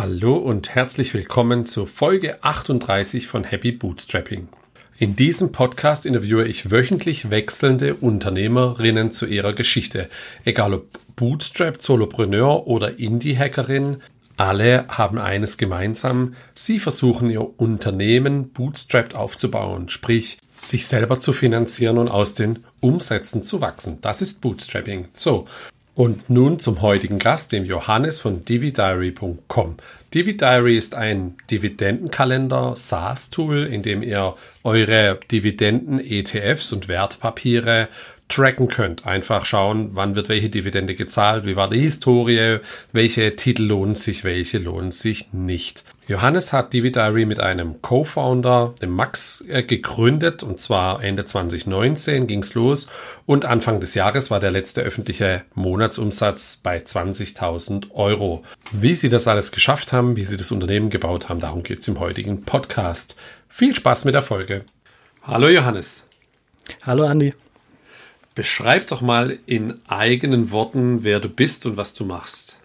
Hallo und herzlich willkommen zur Folge 38 von Happy Bootstrapping. In diesem Podcast interviewe ich wöchentlich wechselnde Unternehmerinnen zu ihrer Geschichte. Egal ob Bootstrap, Solopreneur oder Indie-Hackerin, alle haben eines gemeinsam. Sie versuchen ihr Unternehmen bootstrapped aufzubauen, sprich sich selber zu finanzieren und aus den Umsätzen zu wachsen. Das ist Bootstrapping. So, und nun zum heutigen Gast, dem Johannes von dividiary.com. Dividiary ist ein Dividendenkalender SaaS-Tool, in dem ihr eure Dividenden, ETFs und Wertpapiere tracken könnt. Einfach schauen, wann wird welche Dividende gezahlt, wie war die Historie, welche Titel lohnen sich, welche lohnen sich nicht. Johannes hat Dividary mit einem Co-Founder, dem Max, äh, gegründet und zwar Ende 2019 ging's los und Anfang des Jahres war der letzte öffentliche Monatsumsatz bei 20.000 Euro. Wie sie das alles geschafft haben, wie sie das Unternehmen gebaut haben, darum geht's im heutigen Podcast. Viel Spaß mit der Folge. Hallo Johannes. Hallo Andi. Beschreib doch mal in eigenen Worten, wer du bist und was du machst.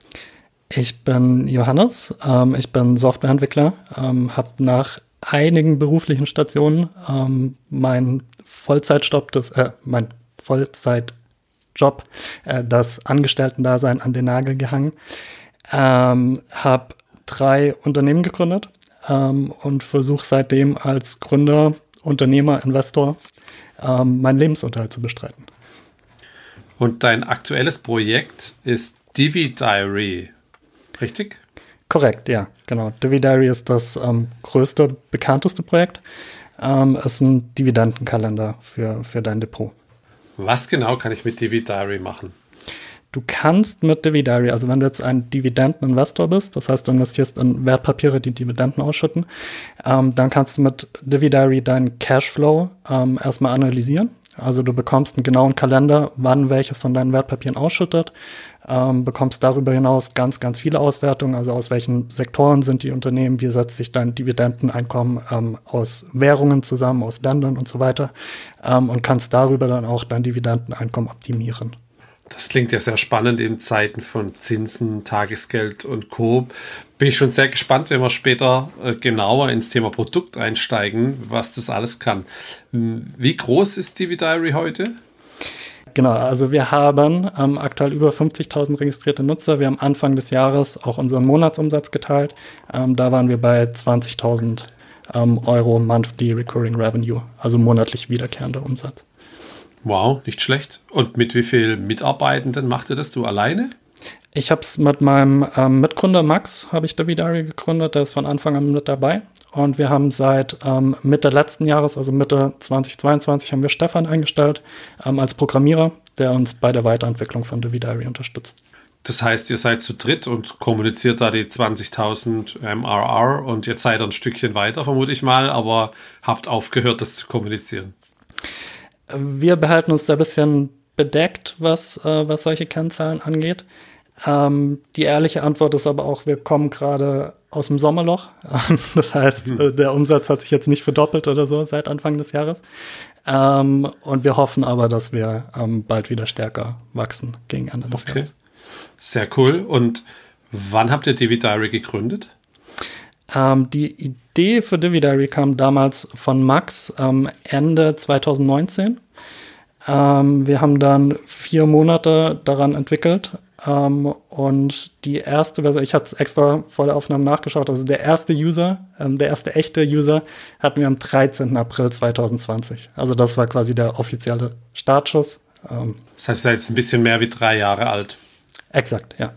Ich bin Johannes, ähm, ich bin Softwareentwickler, ähm, habe nach einigen beruflichen Stationen ähm, mein Vollzeitjob, das, äh, mein Vollzeitjob, äh, das Angestellten-Dasein an den Nagel gehangen, ähm, habe drei Unternehmen gegründet ähm, und versuche seitdem als Gründer, Unternehmer, Investor ähm, meinen Lebensunterhalt zu bestreiten. Und dein aktuelles Projekt ist Divi Diary. Richtig? Korrekt, ja, genau. Divi Diary ist das ähm, größte, bekannteste Projekt. Ähm, ist ein Dividendenkalender für, für dein Depot. Was genau kann ich mit Divi Diary machen? Du kannst mit Divi Diary, also wenn du jetzt ein Dividendeninvestor bist, das heißt, du investierst in Wertpapiere, die Dividenden ausschütten, ähm, dann kannst du mit Divi Diary deinen Cashflow ähm, erstmal analysieren. Also du bekommst einen genauen Kalender, wann welches von deinen Wertpapieren ausschüttet, ähm, bekommst darüber hinaus ganz, ganz viele Auswertungen, also aus welchen Sektoren sind die Unternehmen, wie setzt sich dein Dividendeneinkommen ähm, aus Währungen zusammen, aus Ländern und so weiter ähm, und kannst darüber dann auch dein Dividendeneinkommen optimieren. Das klingt ja sehr spannend in Zeiten von Zinsen, Tagesgeld und Co. Bin ich schon sehr gespannt, wenn wir später äh, genauer ins Thema Produkt einsteigen, was das alles kann. Wie groß ist Diary heute? Genau, also wir haben ähm, aktuell über 50.000 registrierte Nutzer. Wir haben Anfang des Jahres auch unseren Monatsumsatz geteilt. Ähm, da waren wir bei 20.000 ähm, Euro Monthly Recurring Revenue, also monatlich wiederkehrender Umsatz. Wow, nicht schlecht. Und mit wie vielen Mitarbeitenden macht ihr das du alleine? Ich habe es mit meinem ähm, Mitgründer Max, habe ich Davidari gegründet, der ist von Anfang an mit dabei. Und wir haben seit ähm, Mitte letzten Jahres, also Mitte 2022, haben wir Stefan eingestellt ähm, als Programmierer, der uns bei der Weiterentwicklung von Davidari unterstützt. Das heißt, ihr seid zu dritt und kommuniziert da die 20.000 MRR und jetzt seid ihr ein Stückchen weiter, vermute ich mal, aber habt aufgehört, das zu kommunizieren. Wir behalten uns da ein bisschen bedeckt, was, äh, was solche Kennzahlen angeht. Ähm, die ehrliche Antwort ist aber auch, wir kommen gerade aus dem Sommerloch. das heißt, hm. der Umsatz hat sich jetzt nicht verdoppelt oder so seit Anfang des Jahres. Ähm, und wir hoffen aber, dass wir ähm, bald wieder stärker wachsen gegen Ende des okay. Jahres. Sehr cool. Und wann habt ihr Divi Diary gegründet? Ähm, die Idee für Divi Diary kam damals von Max ähm, Ende 2019. Ähm, wir haben dann vier Monate daran entwickelt ähm, und die erste Version, ich hatte es extra vor der Aufnahme nachgeschaut, also der erste User, ähm, der erste echte User hatten wir am 13. April 2020. Also das war quasi der offizielle Startschuss. Ähm, das heißt, er ist ein bisschen mehr wie drei Jahre alt. Exakt, ja.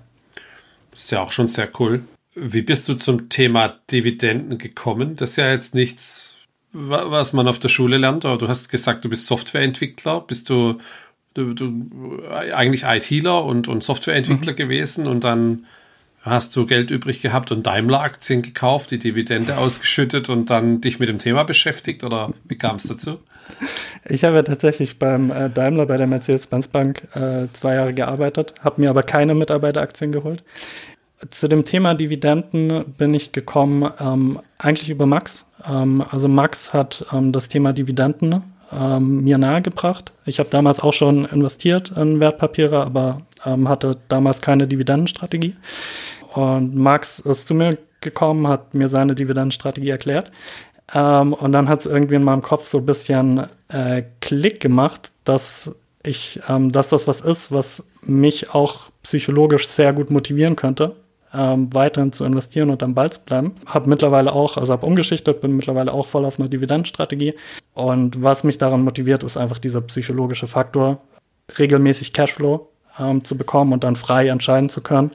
Das ist ja auch schon sehr cool. Wie bist du zum Thema Dividenden gekommen? Das ist ja jetzt nichts, was man auf der Schule lernt, aber du hast gesagt, du bist Softwareentwickler. Bist du du, du eigentlich ITler und, und Softwareentwickler mhm. gewesen und dann hast du Geld übrig gehabt und Daimler-Aktien gekauft, die Dividende ausgeschüttet und dann dich mit dem Thema beschäftigt oder wie kam es dazu? Ich habe tatsächlich beim äh, Daimler bei der Mercedes-Benz Bank äh, zwei Jahre gearbeitet, habe mir aber keine Mitarbeiteraktien geholt. Zu dem Thema Dividenden bin ich gekommen ähm, eigentlich über Max. Ähm, also Max hat ähm, das Thema Dividenden ähm, mir nahegebracht. Ich habe damals auch schon investiert in Wertpapiere, aber ähm, hatte damals keine Dividendenstrategie. Und Max ist zu mir gekommen, hat mir seine Dividendenstrategie erklärt. Ähm, und dann hat es irgendwie in meinem Kopf so ein bisschen äh, Klick gemacht, dass ich, dass das was ist, was mich auch psychologisch sehr gut motivieren könnte, ähm, weiterhin zu investieren und am Ball zu bleiben. Habe mittlerweile auch, also habe umgeschichtet, bin mittlerweile auch voll auf einer Dividendenstrategie. Und was mich daran motiviert, ist einfach dieser psychologische Faktor, regelmäßig Cashflow ähm, zu bekommen und dann frei entscheiden zu können,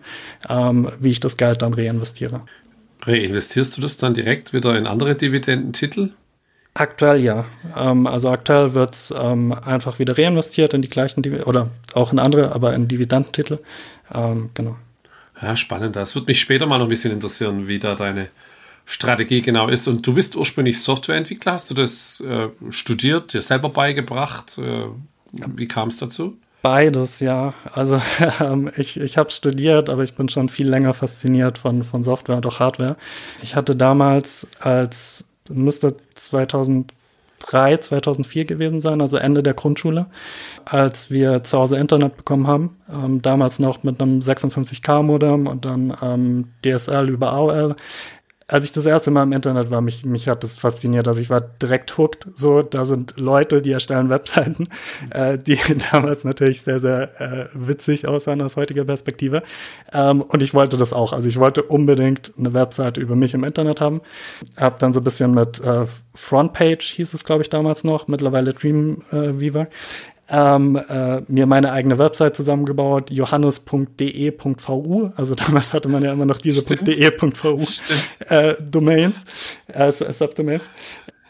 ähm, wie ich das Geld dann reinvestiere. Reinvestierst du das dann direkt wieder in andere Dividendentitel? Aktuell ja. Ähm, also aktuell wird es ähm, einfach wieder reinvestiert in die gleichen Div oder auch in andere, aber in Dividendentitel. Ähm, genau. Ja, spannend. Das wird mich später mal noch ein bisschen interessieren, wie da deine Strategie genau ist. Und du bist ursprünglich Softwareentwickler. Hast du das äh, studiert, dir selber beigebracht? Äh, wie kam es dazu? Beides, ja. Also ähm, ich, ich habe studiert, aber ich bin schon viel länger fasziniert von, von Software und auch Hardware. Ich hatte damals als, müsste 2003, 2004 gewesen sein, also Ende der Grundschule, als wir zu Hause Internet bekommen haben. Ähm, damals noch mit einem 56K-Modem und dann ähm, DSL über AOL als ich das erste Mal im Internet war, mich, mich hat das fasziniert. Also ich war direkt hooked. So, da sind Leute, die erstellen Webseiten, äh, die damals natürlich sehr, sehr äh, witzig aussahen aus heutiger Perspektive. Ähm, und ich wollte das auch. Also ich wollte unbedingt eine Webseite über mich im Internet haben. Hab dann so ein bisschen mit äh, Frontpage hieß es, glaube ich, damals noch, mittlerweile Dreamweaver, ähm, äh, mir meine eigene Website zusammengebaut, johannes.de.vu. Also damals hatte man ja immer noch diese .de.vu äh, Domains, äh, Subdomains.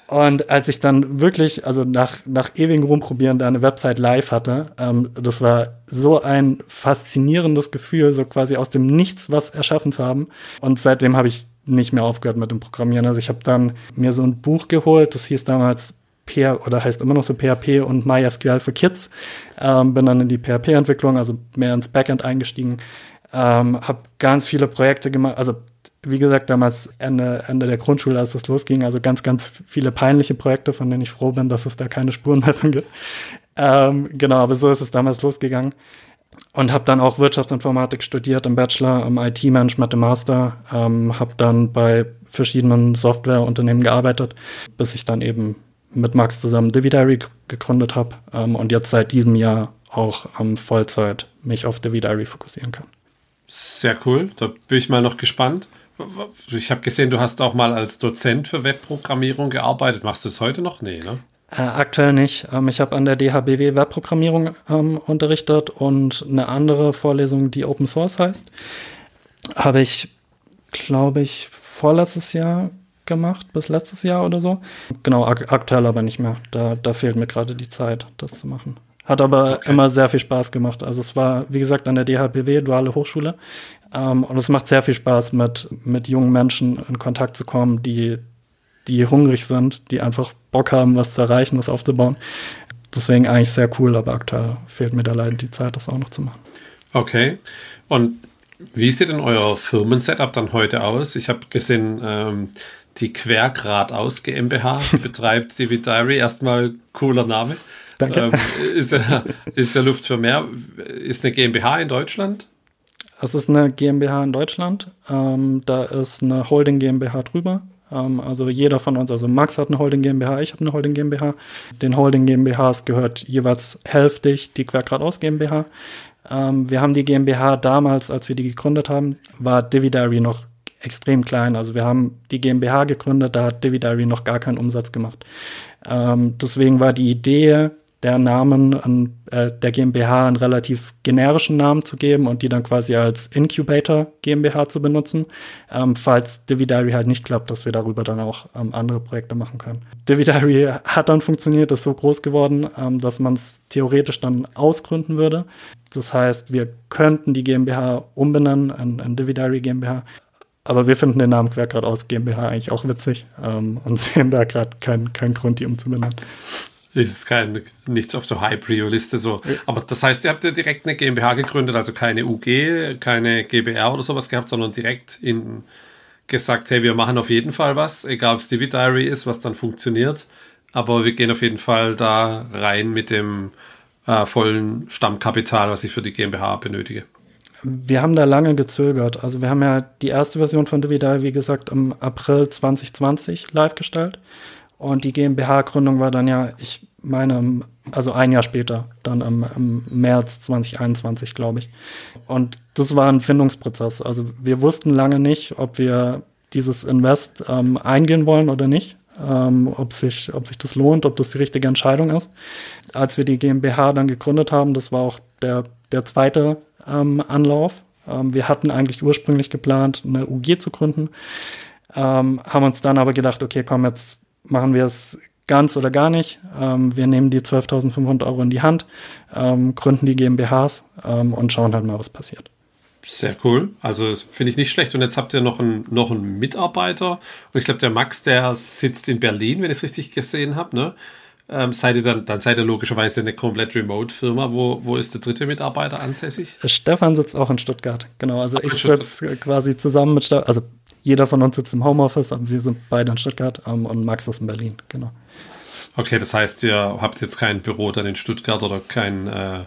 Und als ich dann wirklich, also nach, nach ewigem Rumprobieren, da eine Website live hatte, ähm, das war so ein faszinierendes Gefühl, so quasi aus dem Nichts was erschaffen zu haben. Und seitdem habe ich nicht mehr aufgehört mit dem Programmieren. Also ich habe dann mir so ein Buch geholt, das hieß damals Oder heißt immer noch so PHP und MySQL für Kids. Ähm, bin dann in die PHP-Entwicklung, also mehr ins Backend eingestiegen. Ähm, habe ganz viele Projekte gemacht, also wie gesagt, damals Ende, Ende der Grundschule, als das losging, also ganz, ganz viele peinliche Projekte, von denen ich froh bin, dass es da keine Spuren mehr von gibt. Ähm, genau, aber so ist es damals losgegangen. Und habe dann auch Wirtschaftsinformatik studiert im Bachelor, im IT-Management im Master, ähm, habe dann bei verschiedenen Softwareunternehmen gearbeitet, bis ich dann eben mit Max zusammen Dividary gegründet habe ähm, und jetzt seit diesem Jahr auch ähm, Vollzeit mich auf Dividary fokussieren kann. Sehr cool, da bin ich mal noch gespannt. Ich habe gesehen, du hast auch mal als Dozent für Webprogrammierung gearbeitet. Machst du es heute noch? Nee, ne? Äh, aktuell nicht. Ähm, ich habe an der DHBW Webprogrammierung ähm, unterrichtet und eine andere Vorlesung, die Open Source heißt, habe ich, glaube ich, vorletztes Jahr gemacht, bis letztes Jahr oder so. Genau, ak aktuell aber nicht mehr. Da, da fehlt mir gerade die Zeit, das zu machen. Hat aber okay. immer sehr viel Spaß gemacht. Also es war, wie gesagt, an der DHBW, Duale Hochschule. Ähm, und es macht sehr viel Spaß, mit, mit jungen Menschen in Kontakt zu kommen, die, die hungrig sind, die einfach Bock haben, was zu erreichen, was aufzubauen. Deswegen eigentlich sehr cool, aber aktuell fehlt mir da leider die Zeit, das auch noch zu machen. Okay. Und wie sieht denn euer Firmensetup dann heute aus? Ich habe gesehen, ähm, die Quergrad aus GmbH, die betreibt die Diary. Erstmal cooler Name. Danke. Ähm, ist, ja, ist ja Luft für mehr. Ist eine GmbH in Deutschland? Es ist eine GmbH in Deutschland. Ähm, da ist eine Holding GmbH drüber. Ähm, also jeder von uns, also Max hat eine Holding GmbH, ich habe eine Holding GmbH. Den Holding GmbHs gehört jeweils hälftig die Quergrad aus GmbH. Ähm, wir haben die GmbH damals, als wir die gegründet haben, war Dividary noch extrem klein. Also wir haben die GmbH gegründet, da hat Dividary noch gar keinen Umsatz gemacht. Ähm, deswegen war die Idee, der Namen an äh, der GmbH einen relativ generischen Namen zu geben und die dann quasi als Incubator GmbH zu benutzen, ähm, falls Dividary halt nicht klappt, dass wir darüber dann auch ähm, andere Projekte machen können. Dividary hat dann funktioniert, ist so groß geworden, ähm, dass man es theoretisch dann ausgründen würde. Das heißt, wir könnten die GmbH umbenennen in, in Dividary GmbH, aber wir finden den Namen Quergrad aus GmbH eigentlich auch witzig ähm, und sehen da gerade keinen kein Grund, die umzubenennen. Ist kein, nichts auf der High-Prio-Liste so. Aber das heißt, ihr habt ja direkt eine GmbH gegründet, also keine UG, keine GBR oder sowas gehabt, sondern direkt in, gesagt, hey, wir machen auf jeden Fall was, egal ob es Divi Diary ist, was dann funktioniert. Aber wir gehen auf jeden Fall da rein mit dem äh, vollen Stammkapital, was ich für die GmbH benötige. Wir haben da lange gezögert. Also wir haben ja die erste Version von Dividal, wie gesagt, im April 2020 live gestellt. Und die GmbH-Gründung war dann ja, ich meine, also ein Jahr später, dann im, im März 2021, glaube ich. Und das war ein Findungsprozess. Also wir wussten lange nicht, ob wir dieses Invest ähm, eingehen wollen oder nicht. Ähm, ob, sich, ob sich das lohnt, ob das die richtige Entscheidung ist. Als wir die GmbH dann gegründet haben, das war auch der, der zweite ähm, Anlauf. Ähm, wir hatten eigentlich ursprünglich geplant, eine UG zu gründen, ähm, haben uns dann aber gedacht, okay, komm, jetzt machen wir es ganz oder gar nicht. Ähm, wir nehmen die 12.500 Euro in die Hand, ähm, gründen die GmbHs ähm, und schauen halt mal, was passiert. Sehr cool. Also finde ich nicht schlecht. Und jetzt habt ihr noch einen, noch einen Mitarbeiter. Und ich glaube, der Max, der sitzt in Berlin, wenn ich es richtig gesehen habe. Ne? Ähm, seid ihr dann, dann seid ihr logischerweise eine komplett Remote-Firma. Wo, wo ist der dritte Mitarbeiter ansässig? Stefan sitzt auch in Stuttgart. Genau. Also Ach, ich sitze quasi zusammen mit Stefan. Also jeder von uns sitzt im Homeoffice, aber wir sind beide in Stuttgart ähm, und Max ist in Berlin. Genau. Okay, das heißt, ihr habt jetzt kein Büro dann in Stuttgart oder kein äh,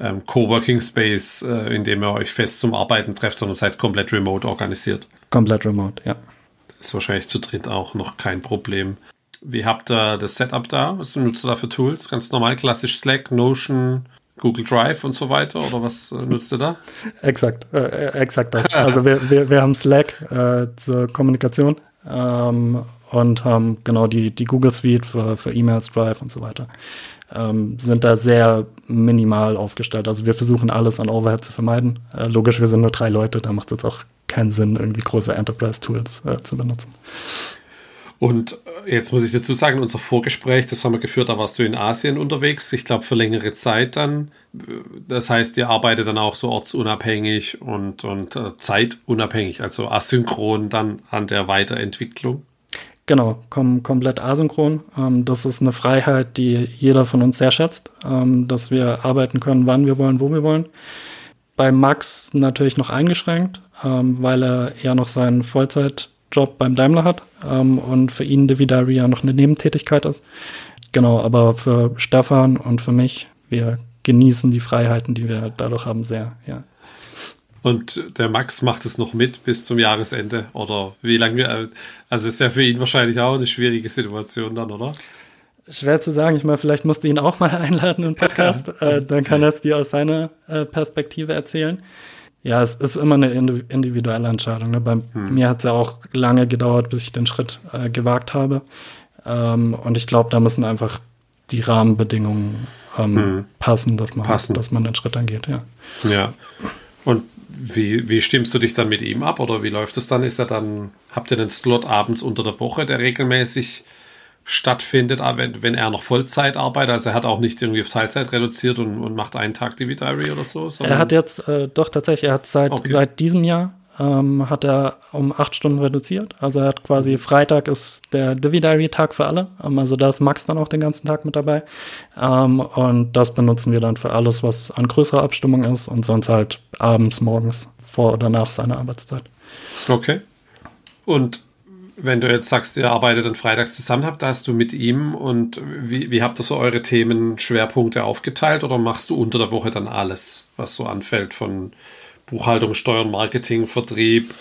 ähm, Coworking Space, äh, in dem ihr euch fest zum Arbeiten trefft, sondern seid komplett remote organisiert. Komplett remote, ja. Ist wahrscheinlich zu dritt auch noch kein Problem. Wie habt ihr das Setup da? Was nutzt ihr da für Tools? Ganz normal, klassisch Slack, Notion, Google Drive und so weiter? Oder was äh, nutzt ihr da? exakt, äh, äh exakt das. Also wir, wir, wir haben Slack äh, zur Kommunikation ähm, und haben genau die, die Google Suite für, für E-Mails, Drive und so weiter ähm, sind da sehr minimal aufgestellt. Also wir versuchen alles an Overhead zu vermeiden. Äh, logisch, wir sind nur drei Leute, da macht es jetzt auch keinen Sinn, irgendwie große Enterprise-Tools äh, zu benutzen. Und äh, jetzt muss ich dazu sagen, unser Vorgespräch, das haben wir geführt, da warst du in Asien unterwegs, ich glaube für längere Zeit dann. Das heißt, ihr arbeitet dann auch so ortsunabhängig und, und äh, zeitunabhängig, also asynchron dann an der Weiterentwicklung. Genau, kom komplett asynchron. Ähm, das ist eine Freiheit, die jeder von uns sehr schätzt, ähm, dass wir arbeiten können, wann wir wollen, wo wir wollen. Bei Max natürlich noch eingeschränkt, ähm, weil er ja noch seinen Vollzeitjob beim Daimler hat ähm, und für ihn Dividari ja noch eine Nebentätigkeit ist. Genau, aber für Stefan und für mich, wir genießen die Freiheiten, die wir dadurch haben, sehr, ja. Und der Max macht es noch mit bis zum Jahresende. Oder wie lange? Also ist ja für ihn wahrscheinlich auch eine schwierige Situation dann, oder? Schwer zu sagen. Ich meine, vielleicht musst du ihn auch mal einladen im Podcast. äh, dann kann er es dir aus seiner äh, Perspektive erzählen. Ja, es ist immer eine individuelle Entscheidung. Ne? Bei hm. mir hat es ja auch lange gedauert, bis ich den Schritt äh, gewagt habe. Ähm, und ich glaube, da müssen einfach die Rahmenbedingungen ähm, hm. passen, dass man, passen. dass man den Schritt angeht. Ja. ja. Und wie, wie stimmst du dich dann mit ihm ab oder wie läuft es dann? Ist er dann, habt ihr einen Slot abends unter der Woche, der regelmäßig stattfindet, wenn, wenn er noch Vollzeit arbeitet? Also er hat auch nicht irgendwie auf Teilzeit reduziert und, und macht einen Tag Divi Diary oder so? Er hat jetzt, äh, doch tatsächlich, er hat seit, okay. seit diesem Jahr ähm, hat er um acht Stunden reduziert. Also er hat quasi Freitag ist der Divi-Diary-Tag für alle. Ähm, also da ist Max dann auch den ganzen Tag mit dabei. Ähm, und das benutzen wir dann für alles, was an größerer Abstimmung ist und sonst halt abends, morgens, vor oder nach seiner Arbeitszeit. Okay. Und wenn du jetzt sagst, ihr arbeitet dann freitags zusammen, habt, hast du mit ihm und wie, wie habt ihr so eure Themenschwerpunkte aufgeteilt oder machst du unter der Woche dann alles, was so anfällt von Buchhaltung, Steuern, Marketing, Vertrieb,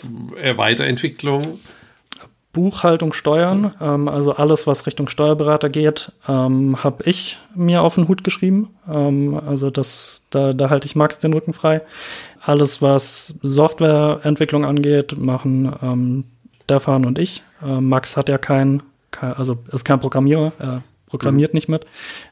äh, Weiterentwicklung? Buchhaltung, Steuern, ähm, also alles, was Richtung Steuerberater geht, ähm, habe ich mir auf den Hut geschrieben. Ähm, also das, da, da halte ich Max den Rücken frei. Alles, was Softwareentwicklung angeht, machen ähm, Stefan und ich. Äh, Max hat ja kein, kein, also ist kein Programmierer, er programmiert mhm. nicht mit.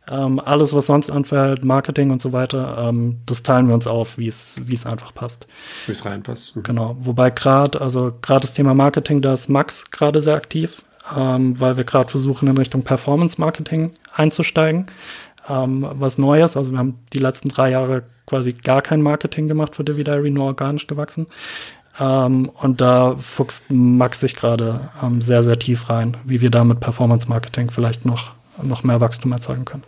Ähm, alles, was sonst anfällt, Marketing und so weiter, ähm, das teilen wir uns auf, wie es wie es einfach passt. Wie es reinpasst. Mhm. Genau. Wobei gerade, also gerade das Thema Marketing, da ist Max gerade sehr aktiv, ähm, weil wir gerade versuchen, in Richtung Performance Marketing einzusteigen. Ähm, was Neues, also wir haben die letzten drei Jahre quasi gar kein Marketing gemacht für Diary, nur organisch gewachsen. Ähm, und da fuchst Max sich gerade ähm, sehr, sehr tief rein, wie wir da mit Performance Marketing vielleicht noch noch mehr Wachstum erzeugen können.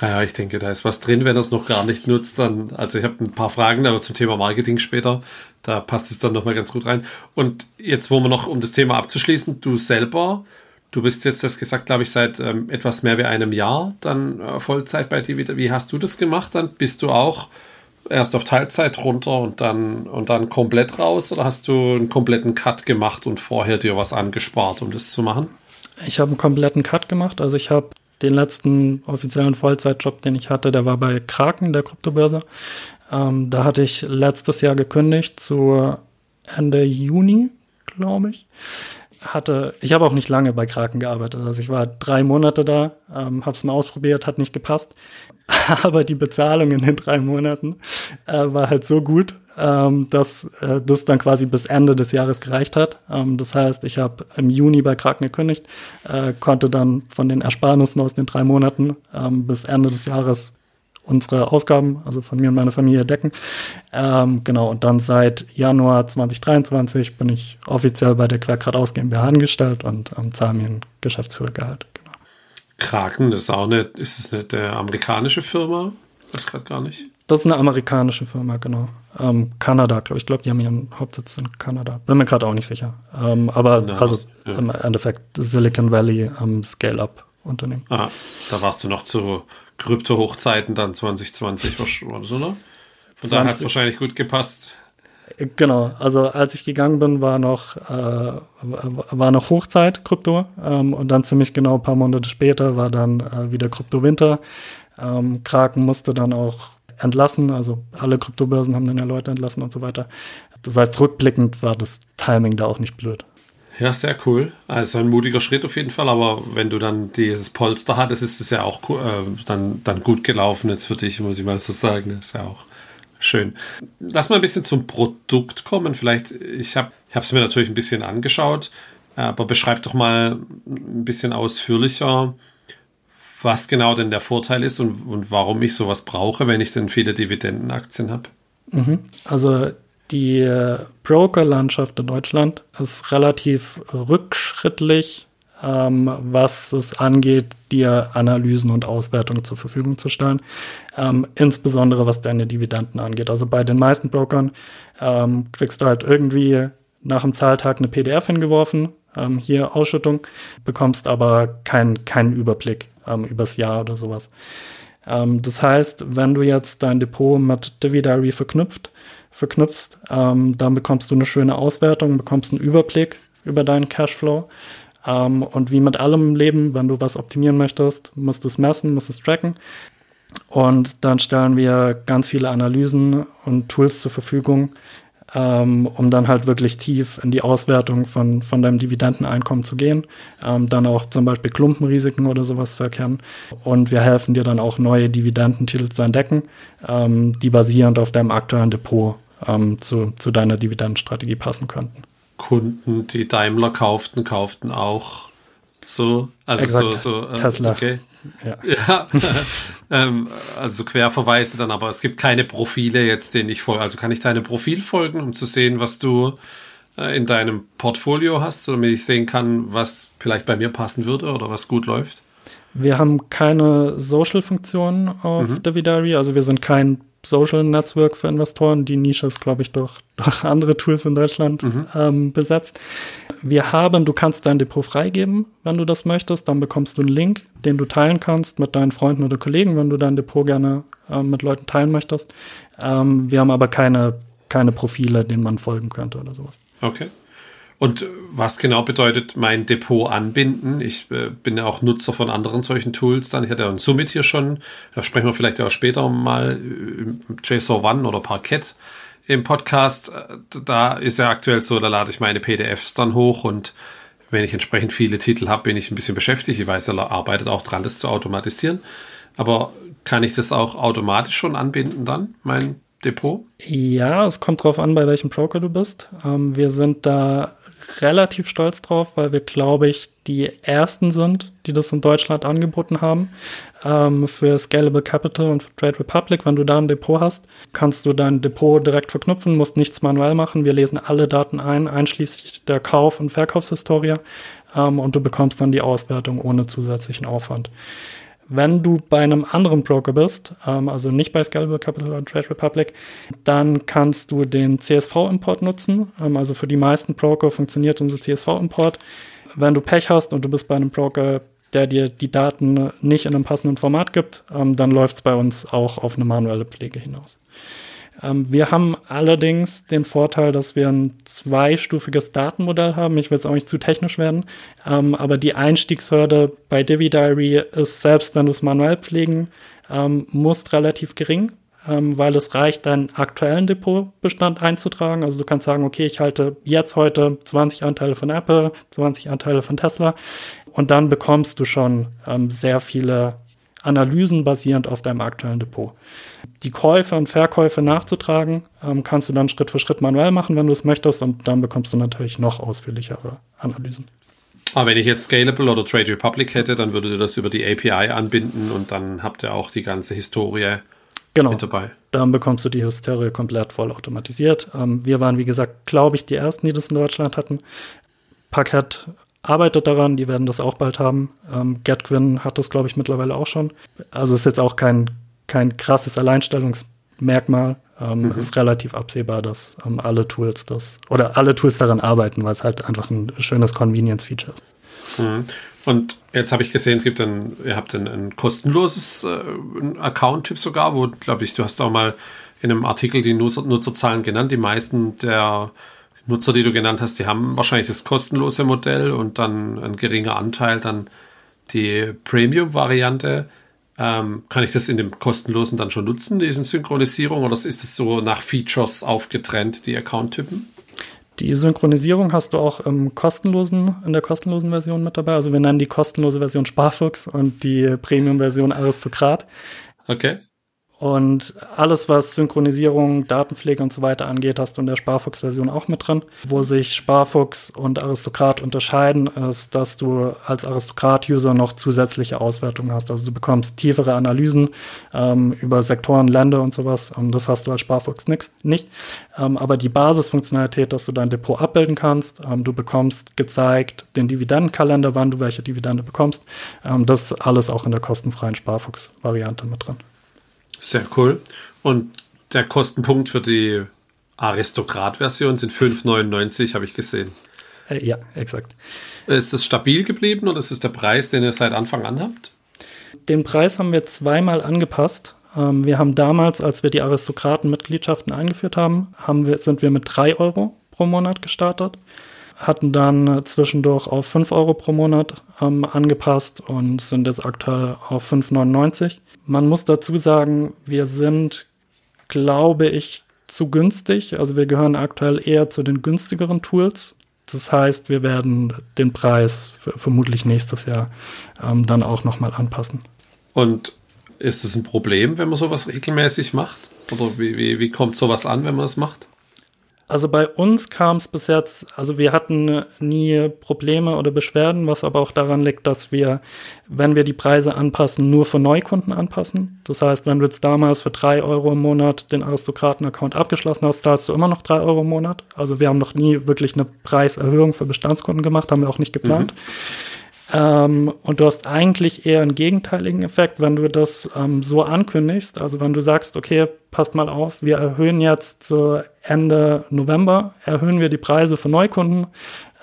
Ja, ich denke, da ist was drin, wenn er es noch gar nicht nutzt. Dann, also ich habe ein paar Fragen, aber zum Thema Marketing später, da passt es dann nochmal ganz gut rein. Und jetzt, wo wir noch, um das Thema abzuschließen, du selber, du bist jetzt, du hast gesagt, glaube ich, seit ähm, etwas mehr wie einem Jahr dann äh, Vollzeit bei dir wieder. Wie hast du das gemacht? Dann bist du auch erst auf Teilzeit runter und dann, und dann komplett raus oder hast du einen kompletten Cut gemacht und vorher dir was angespart, um das zu machen? Ich habe einen kompletten Cut gemacht. Also ich habe den letzten offiziellen Vollzeitjob, den ich hatte, der war bei Kraken, der Kryptobörse. Ähm, da hatte ich letztes Jahr gekündigt zu Ende Juni, glaube ich. Hatte, ich habe auch nicht lange bei Kraken gearbeitet. Also ich war drei Monate da, ähm, habe es mal ausprobiert, hat nicht gepasst. Aber die Bezahlung in den drei Monaten äh, war halt so gut, ähm, dass äh, das dann quasi bis Ende des Jahres gereicht hat. Ähm, das heißt, ich habe im Juni bei Kraken gekündigt, äh, konnte dann von den Ersparnissen aus den drei Monaten ähm, bis Ende des Jahres unsere Ausgaben, also von mir und meiner Familie decken. Ähm, genau, und dann seit Januar 2023 bin ich offiziell bei der Quergrad aus GmbH angestellt und ähm, zahle mir ein Geschäftsführergehalt. Genau. Kraken, das ist auch eine, ist es eine amerikanische Firma? Das gerade gar nicht. Das ist eine amerikanische Firma, genau. Ähm, Kanada, glaube ich. Ich glaube, die haben ihren Hauptsitz in Kanada. Bin mir gerade auch nicht sicher. Ähm, aber ja, also ja. im Endeffekt Silicon Valley ähm, Scale-Up-Unternehmen. Ah, da warst du noch zu Krypto-Hochzeiten dann 2020 war das, oder? Von daher hat es wahrscheinlich gut gepasst. Genau, also als ich gegangen bin, war noch, äh, war noch Hochzeit Krypto ähm, und dann ziemlich genau ein paar Monate später war dann äh, wieder Krypto-Winter. Ähm, Kraken musste dann auch entlassen, also alle Kryptobörsen haben dann ja Leute entlassen und so weiter. Das heißt, rückblickend war das Timing da auch nicht blöd. Ja, sehr cool. Also ein mutiger Schritt auf jeden Fall, aber wenn du dann dieses Polster hattest, ist es ja auch äh, dann, dann gut gelaufen jetzt für dich, muss ich mal so sagen. Ist ja auch schön. Lass mal ein bisschen zum Produkt kommen. Vielleicht, ich habe es mir natürlich ein bisschen angeschaut, aber beschreib doch mal ein bisschen ausführlicher, was genau denn der Vorteil ist und, und warum ich sowas brauche, wenn ich denn viele Dividendenaktien habe. Mhm. Also die Broker-Landschaft in Deutschland ist relativ rückschrittlich, ähm, was es angeht, dir Analysen und Auswertungen zur Verfügung zu stellen. Ähm, insbesondere was deine Dividenden angeht. Also bei den meisten Brokern ähm, kriegst du halt irgendwie nach dem Zahltag eine PDF hingeworfen, ähm, hier Ausschüttung, bekommst aber keinen keinen Überblick ähm, übers Jahr oder sowas. Ähm, das heißt, wenn du jetzt dein Depot mit Dividary verknüpft, verknüpfst, ähm, dann bekommst du eine schöne Auswertung, bekommst einen Überblick über deinen Cashflow. Ähm, und wie mit allem im Leben, wenn du was optimieren möchtest, musst du es messen, musst es tracken. Und dann stellen wir ganz viele Analysen und Tools zur Verfügung, ähm, um dann halt wirklich tief in die Auswertung von, von deinem Dividendeneinkommen zu gehen, ähm, dann auch zum Beispiel Klumpenrisiken oder sowas zu erkennen. Und wir helfen dir dann auch neue Dividendentitel zu entdecken, ähm, die basierend auf deinem aktuellen Depot ähm, zu, zu deiner Dividendenstrategie passen könnten. Kunden, die Daimler kauften, kauften auch so, also Exakt. so, so äh, Tesla. Okay. Ja, ja. ähm, also Querverweise dann, aber es gibt keine Profile jetzt, denen ich folge. Also kann ich deinem Profil folgen, um zu sehen, was du äh, in deinem Portfolio hast, damit ich sehen kann, was vielleicht bei mir passen würde oder was gut läuft? Wir haben keine Social-Funktion auf mhm. Davidari, also wir sind kein Social Network für Investoren. Die Nische ist, glaube ich, durch, durch andere Tools in Deutschland mhm. ähm, besetzt. Wir haben, du kannst dein Depot freigeben, wenn du das möchtest. Dann bekommst du einen Link, den du teilen kannst mit deinen Freunden oder Kollegen, wenn du dein Depot gerne äh, mit Leuten teilen möchtest. Ähm, wir haben aber keine, keine Profile, denen man folgen könnte oder sowas. Okay. Und was genau bedeutet mein Depot anbinden? Ich äh, bin ja auch Nutzer von anderen solchen Tools. Dann ich hatte ja ein Summit hier schon. Da sprechen wir vielleicht auch später mal JSON One oder Parkett im Podcast. Da ist ja aktuell so, da lade ich meine PDFs dann hoch und wenn ich entsprechend viele Titel habe, bin ich ein bisschen beschäftigt. Ich weiß, er arbeitet auch dran, das zu automatisieren. Aber kann ich das auch automatisch schon anbinden dann, mein Depot? Ja, es kommt drauf an, bei welchem Broker du bist. Ähm, wir sind da relativ stolz drauf, weil wir, glaube ich, die ersten sind, die das in Deutschland angeboten haben. Ähm, für Scalable Capital und Trade Republic, wenn du da ein Depot hast, kannst du dein Depot direkt verknüpfen, musst nichts manuell machen. Wir lesen alle Daten ein, einschließlich der Kauf- und Verkaufshistorie. Ähm, und du bekommst dann die Auswertung ohne zusätzlichen Aufwand. Wenn du bei einem anderen Broker bist, ähm, also nicht bei Scalable Capital oder Trade Republic, dann kannst du den CSV-Import nutzen. Ähm, also für die meisten Broker funktioniert unser CSV-Import. Wenn du Pech hast und du bist bei einem Broker, der dir die Daten nicht in einem passenden Format gibt, ähm, dann läuft es bei uns auch auf eine manuelle Pflege hinaus. Ähm, wir haben allerdings den Vorteil, dass wir ein zweistufiges Datenmodell haben. Ich will jetzt auch nicht zu technisch werden, ähm, aber die Einstiegshürde bei DiviDiary ist, selbst wenn du es manuell pflegen ähm, musst, relativ gering weil es reicht, deinen aktuellen Depotbestand einzutragen. Also du kannst sagen, okay, ich halte jetzt heute 20 Anteile von Apple, 20 Anteile von Tesla und dann bekommst du schon sehr viele Analysen basierend auf deinem aktuellen Depot. Die Käufe und Verkäufe nachzutragen, ähm, kannst du dann Schritt für Schritt manuell machen, wenn du es möchtest, und dann bekommst du natürlich noch ausführlichere Analysen. Aber wenn ich jetzt Scalable oder Trade Republic hätte, dann würde ihr das über die API anbinden und dann habt ihr auch die ganze Historie genau. mit dabei. Dann bekommst du die Hysterie komplett vollautomatisiert. Ähm, wir waren, wie gesagt, glaube ich, die ersten, die das in Deutschland hatten. Parkett arbeitet daran, die werden das auch bald haben. Ähm, GetQuinn hat das, glaube ich, mittlerweile auch schon. Also ist jetzt auch kein, kein krasses Alleinstellungsmerkmal. Ähm, mhm. Ist relativ absehbar, dass ähm, alle Tools das oder alle Tools daran arbeiten, weil es halt einfach ein schönes Convenience-Feature ist. Mhm. Und jetzt habe ich gesehen, es gibt ein, ihr habt ein, ein kostenloses äh, Account-Typ sogar, wo, glaube ich, du hast auch mal in einem Artikel die Nutzer, Nutzerzahlen genannt. Die meisten der Nutzer, die du genannt hast, die haben wahrscheinlich das kostenlose Modell und dann ein geringer Anteil dann die Premium-Variante. Ähm, kann ich das in dem kostenlosen dann schon nutzen, diesen Synchronisierung, oder ist es so nach Features aufgetrennt, die Account-Typen? Die Synchronisierung hast du auch im kostenlosen, in der kostenlosen Version mit dabei. Also wir nennen die kostenlose Version Sparfuchs und die Premium-Version Aristokrat. Okay. Und alles, was Synchronisierung, Datenpflege und so weiter angeht, hast du in der Sparfuchs-Version auch mit drin. Wo sich Sparfuchs und Aristokrat unterscheiden, ist, dass du als Aristokrat-User noch zusätzliche Auswertungen hast. Also du bekommst tiefere Analysen ähm, über Sektoren, Länder und sowas. Und das hast du als Sparfuchs nix, nicht. Ähm, aber die Basisfunktionalität, dass du dein Depot abbilden kannst, ähm, du bekommst gezeigt den Dividendenkalender, wann du welche Dividende bekommst. Ähm, das alles auch in der kostenfreien Sparfuchs-Variante mit drin. Sehr cool. Und der Kostenpunkt für die Aristokrat-Version sind 5,99, habe ich gesehen. Äh, ja, exakt. Ist es stabil geblieben oder ist es der Preis, den ihr seit Anfang an habt? Den Preis haben wir zweimal angepasst. Ähm, wir haben damals, als wir die Aristokraten-Mitgliedschaften eingeführt haben, haben wir, sind wir mit 3 Euro pro Monat gestartet, hatten dann zwischendurch auf 5 Euro pro Monat ähm, angepasst und sind jetzt aktuell auf 5,99. Man muss dazu sagen, wir sind, glaube ich, zu günstig. Also wir gehören aktuell eher zu den günstigeren Tools. Das heißt, wir werden den Preis vermutlich nächstes Jahr ähm, dann auch nochmal anpassen. Und ist es ein Problem, wenn man sowas regelmäßig macht? Oder wie, wie, wie kommt sowas an, wenn man es macht? Also bei uns kam es bis jetzt, also wir hatten nie Probleme oder Beschwerden, was aber auch daran liegt, dass wir, wenn wir die Preise anpassen, nur für Neukunden anpassen. Das heißt, wenn du jetzt damals für drei Euro im Monat den Aristokraten-Account abgeschlossen hast, zahlst du immer noch drei Euro im Monat. Also wir haben noch nie wirklich eine Preiserhöhung für Bestandskunden gemacht, haben wir auch nicht geplant. Mhm. Ähm, und du hast eigentlich eher einen gegenteiligen Effekt, wenn du das ähm, so ankündigst. Also wenn du sagst, okay, passt mal auf, wir erhöhen jetzt zu Ende November, erhöhen wir die Preise für Neukunden.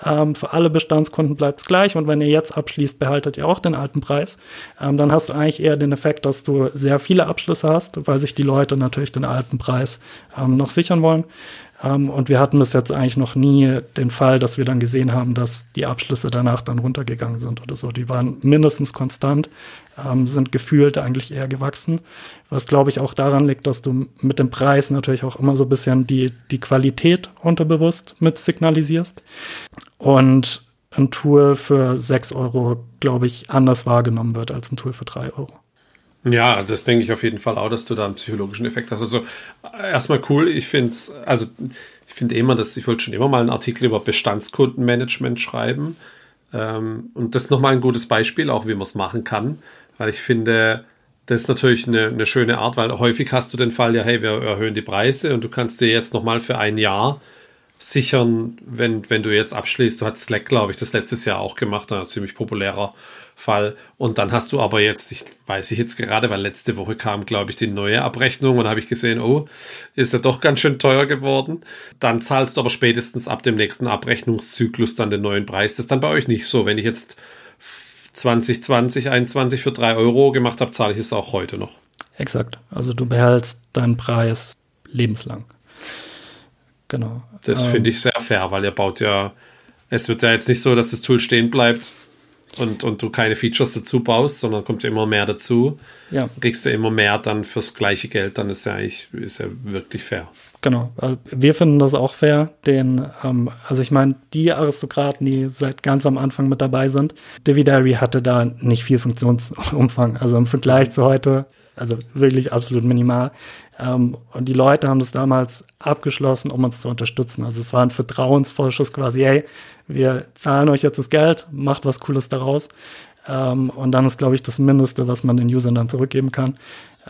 Ähm, für alle Bestandskunden bleibt es gleich. Und wenn ihr jetzt abschließt, behaltet ihr auch den alten Preis. Ähm, dann hast du eigentlich eher den Effekt, dass du sehr viele Abschlüsse hast, weil sich die Leute natürlich den alten Preis ähm, noch sichern wollen. Ähm, und wir hatten bis jetzt eigentlich noch nie den Fall, dass wir dann gesehen haben, dass die Abschlüsse danach dann runtergegangen sind oder so. Die waren mindestens konstant, ähm, sind gefühlt eigentlich eher gewachsen. Was glaube ich auch daran liegt, dass du mit dem Preis natürlich auch immer so ein bisschen die, die Qualität unterbewusst mit signalisierst. Und ein Tool für 6 Euro, glaube ich, anders wahrgenommen wird als ein Tool für 3 Euro. Ja, das denke ich auf jeden Fall auch, dass du da einen psychologischen Effekt hast. Also erstmal cool, ich finde es, also ich finde immer, dass ich wollte schon immer mal einen Artikel über Bestandskundenmanagement schreiben. Ähm, und das ist nochmal ein gutes Beispiel, auch wie man es machen kann, weil ich finde, das ist natürlich eine, eine schöne Art, weil häufig hast du den Fall, ja, hey, wir erhöhen die Preise und du kannst dir jetzt nochmal für ein Jahr sichern, wenn, wenn du jetzt abschließt. Du hast Slack, glaube ich, das letztes Jahr auch gemacht, ein ziemlich populärer Fall. Und dann hast du aber jetzt, ich weiß ich jetzt gerade, weil letzte Woche kam, glaube ich, die neue Abrechnung und habe ich gesehen, oh, ist ja doch ganz schön teuer geworden. Dann zahlst du aber spätestens ab dem nächsten Abrechnungszyklus dann den neuen Preis. Das ist dann bei euch nicht so. Wenn ich jetzt 2020, 21 für drei Euro gemacht habe, zahle ich es auch heute noch. Exakt. Also du behältst deinen Preis lebenslang. Genau. Das ähm, finde ich sehr fair, weil ihr baut ja, es wird ja jetzt nicht so, dass das Tool stehen bleibt und, und du keine Features dazu baust, sondern kommt ja immer mehr dazu. Ja. Kriegst du immer mehr dann fürs gleiche Geld, dann ist ja eigentlich ist ja wirklich fair. Genau. Wir finden das auch fair. Den, ähm, also ich meine, die Aristokraten, die seit ganz am Anfang mit dabei sind, Dividary hatte da nicht viel Funktionsumfang. Also im Vergleich zu heute, also wirklich absolut minimal. Ähm, und die Leute haben das damals abgeschlossen, um uns zu unterstützen. Also es war ein Vertrauensvorschuss quasi, hey, wir zahlen euch jetzt das Geld, macht was Cooles daraus. Ähm, und dann ist, glaube ich, das Mindeste, was man den Usern dann zurückgeben kann,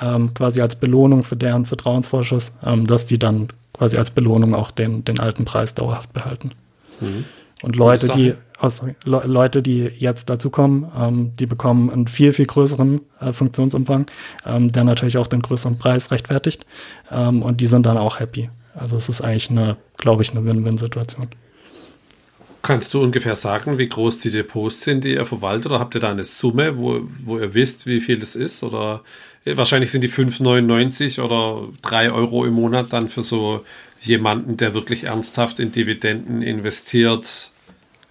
ähm, quasi als Belohnung für deren Vertrauensvorschuss, ähm, dass die dann quasi als Belohnung auch den, den alten Preis dauerhaft behalten. Mhm. Und Leute, die, oh sorry, Le Leute, die jetzt dazukommen, ähm, die bekommen einen viel, viel größeren äh, Funktionsumfang, ähm, der natürlich auch den größeren Preis rechtfertigt. Ähm, und die sind dann auch happy. Also es ist eigentlich eine, glaube ich, eine Win-Win-Situation. Kannst du ungefähr sagen, wie groß die Depots sind, die ihr verwaltet? Oder habt ihr da eine Summe, wo, wo ihr wisst, wie viel es ist? Oder äh, wahrscheinlich sind die 5,99 oder 3 Euro im Monat dann für so jemanden, der wirklich ernsthaft in Dividenden investiert,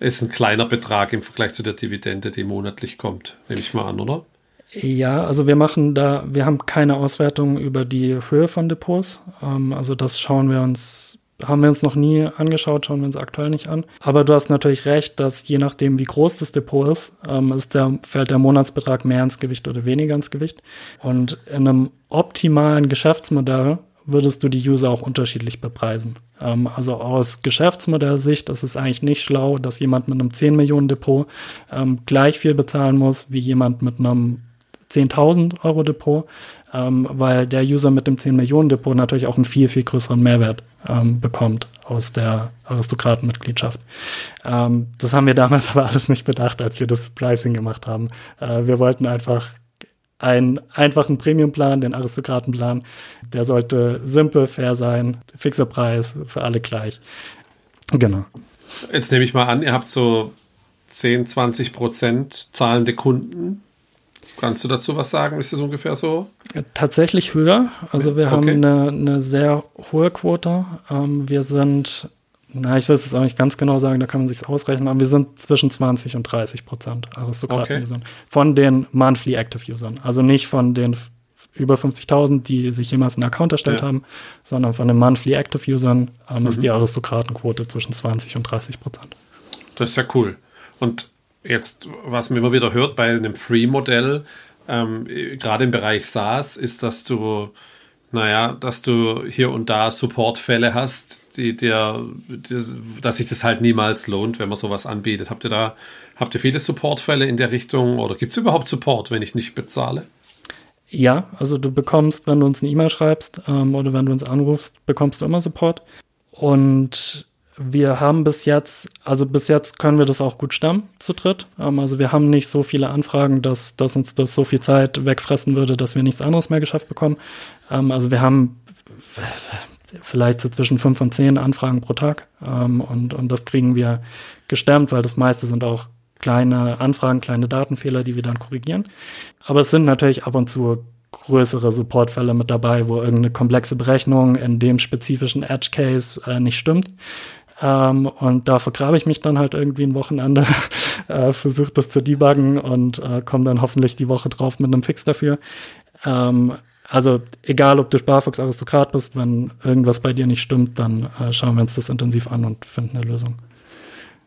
ist ein kleiner Betrag im Vergleich zu der Dividende, die monatlich kommt, nehme ich mal an, oder? Ja, also wir machen da, wir haben keine Auswertung über die Höhe von Depots. Ähm, also das schauen wir uns haben wir uns noch nie angeschaut, schauen wir uns aktuell nicht an. Aber du hast natürlich recht, dass je nachdem, wie groß das Depot ist, ähm, ist der, fällt der Monatsbetrag mehr ins Gewicht oder weniger ins Gewicht. Und in einem optimalen Geschäftsmodell würdest du die User auch unterschiedlich bepreisen. Ähm, also aus Geschäftsmodellsicht ist es eigentlich nicht schlau, dass jemand mit einem 10 Millionen Depot ähm, gleich viel bezahlen muss wie jemand mit einem 10.000 Euro Depot, ähm, weil der User mit dem 10 Millionen Depot natürlich auch einen viel, viel größeren Mehrwert ähm, bekommt aus der Aristokratenmitgliedschaft. Ähm, das haben wir damals aber alles nicht bedacht, als wir das Pricing gemacht haben. Äh, wir wollten einfach einen einfachen Premiumplan, den Aristokratenplan. Der sollte simpel, fair sein, fixer Preis, für alle gleich. Genau. Jetzt nehme ich mal an, ihr habt so 10, 20 Prozent zahlende Kunden Kannst du dazu was sagen? Ist das ungefähr so? Tatsächlich höher. Also wir okay. haben eine, eine, sehr hohe Quote. Ähm, wir sind, na, ich will es auch nicht ganz genau sagen, da kann man sich ausrechnen, aber wir sind zwischen 20 und 30 Prozent Aristokraten-Usern. Okay. Von den Monthly Active Usern. Also nicht von den über 50.000, die sich jemals einen Account erstellt ja. haben, sondern von den Monthly Active Usern ähm, mhm. ist die Aristokratenquote zwischen 20 und 30 Prozent. Das ist ja cool. Und Jetzt, was man immer wieder hört bei einem Free-Modell, ähm, gerade im Bereich SaaS, ist, dass du, naja, dass du hier und da Supportfälle hast, die dir, dass sich das halt niemals lohnt, wenn man sowas anbietet. Habt ihr da, habt ihr viele Supportfälle in der Richtung oder gibt es überhaupt Support, wenn ich nicht bezahle? Ja, also du bekommst, wenn du uns eine E-Mail schreibst ähm, oder wenn du uns anrufst, bekommst du immer Support. Und wir haben bis jetzt, also bis jetzt können wir das auch gut stemmen zu dritt. Ähm, also wir haben nicht so viele Anfragen, dass, dass uns das so viel Zeit wegfressen würde, dass wir nichts anderes mehr geschafft bekommen. Ähm, also wir haben vielleicht so zwischen fünf und zehn Anfragen pro Tag. Ähm, und, und das kriegen wir gestemmt, weil das meiste sind auch kleine Anfragen, kleine Datenfehler, die wir dann korrigieren. Aber es sind natürlich ab und zu größere Supportfälle mit dabei, wo irgendeine komplexe Berechnung in dem spezifischen Edge Case äh, nicht stimmt. Ähm, und da vergrabe ich mich dann halt irgendwie ein Wochenende, äh, versuche das zu debuggen und äh, komme dann hoffentlich die Woche drauf mit einem Fix dafür. Ähm, also egal, ob du Sparfuchs Aristokrat bist, wenn irgendwas bei dir nicht stimmt, dann äh, schauen wir uns das intensiv an und finden eine Lösung.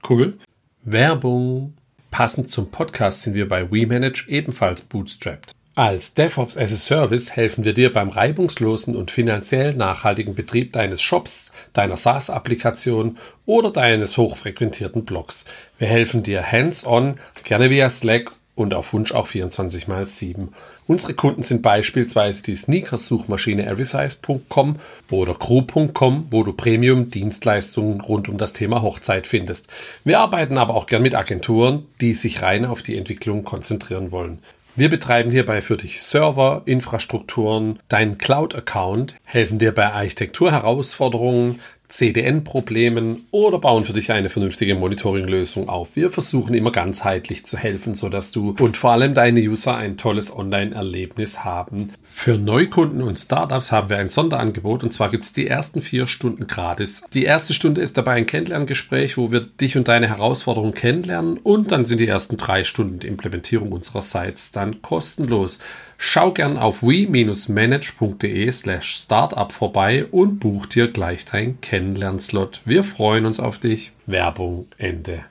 Cool. Werbung. Passend zum Podcast sind wir bei WeManage ebenfalls bootstrapped. Als DevOps as a Service helfen wir dir beim reibungslosen und finanziell nachhaltigen Betrieb deines Shops, deiner SaaS-Applikation oder deines hochfrequentierten Blogs. Wir helfen dir hands-on, gerne via Slack und auf Wunsch auch 24 x 7. Unsere Kunden sind beispielsweise die Sneakers-Suchmaschine everysize.com oder crew.com, wo du Premium-Dienstleistungen rund um das Thema Hochzeit findest. Wir arbeiten aber auch gern mit Agenturen, die sich rein auf die Entwicklung konzentrieren wollen. Wir betreiben hierbei für dich Server, Infrastrukturen, deinen Cloud-Account, helfen dir bei Architekturherausforderungen, CDN-Problemen oder bauen für dich eine vernünftige Monitoring-Lösung auf. Wir versuchen immer ganzheitlich zu helfen, sodass du und vor allem deine User ein tolles Online-Erlebnis haben. Für Neukunden und Startups haben wir ein Sonderangebot und zwar gibt es die ersten vier Stunden gratis. Die erste Stunde ist dabei ein Kennenlerngespräch, wo wir dich und deine Herausforderungen kennenlernen und dann sind die ersten drei Stunden die Implementierung unserer Sites dann kostenlos. Schau gern auf we-manage.de slash startup vorbei und buch dir gleich dein Kennenlernslot. Wir freuen uns auf dich. Werbung Ende.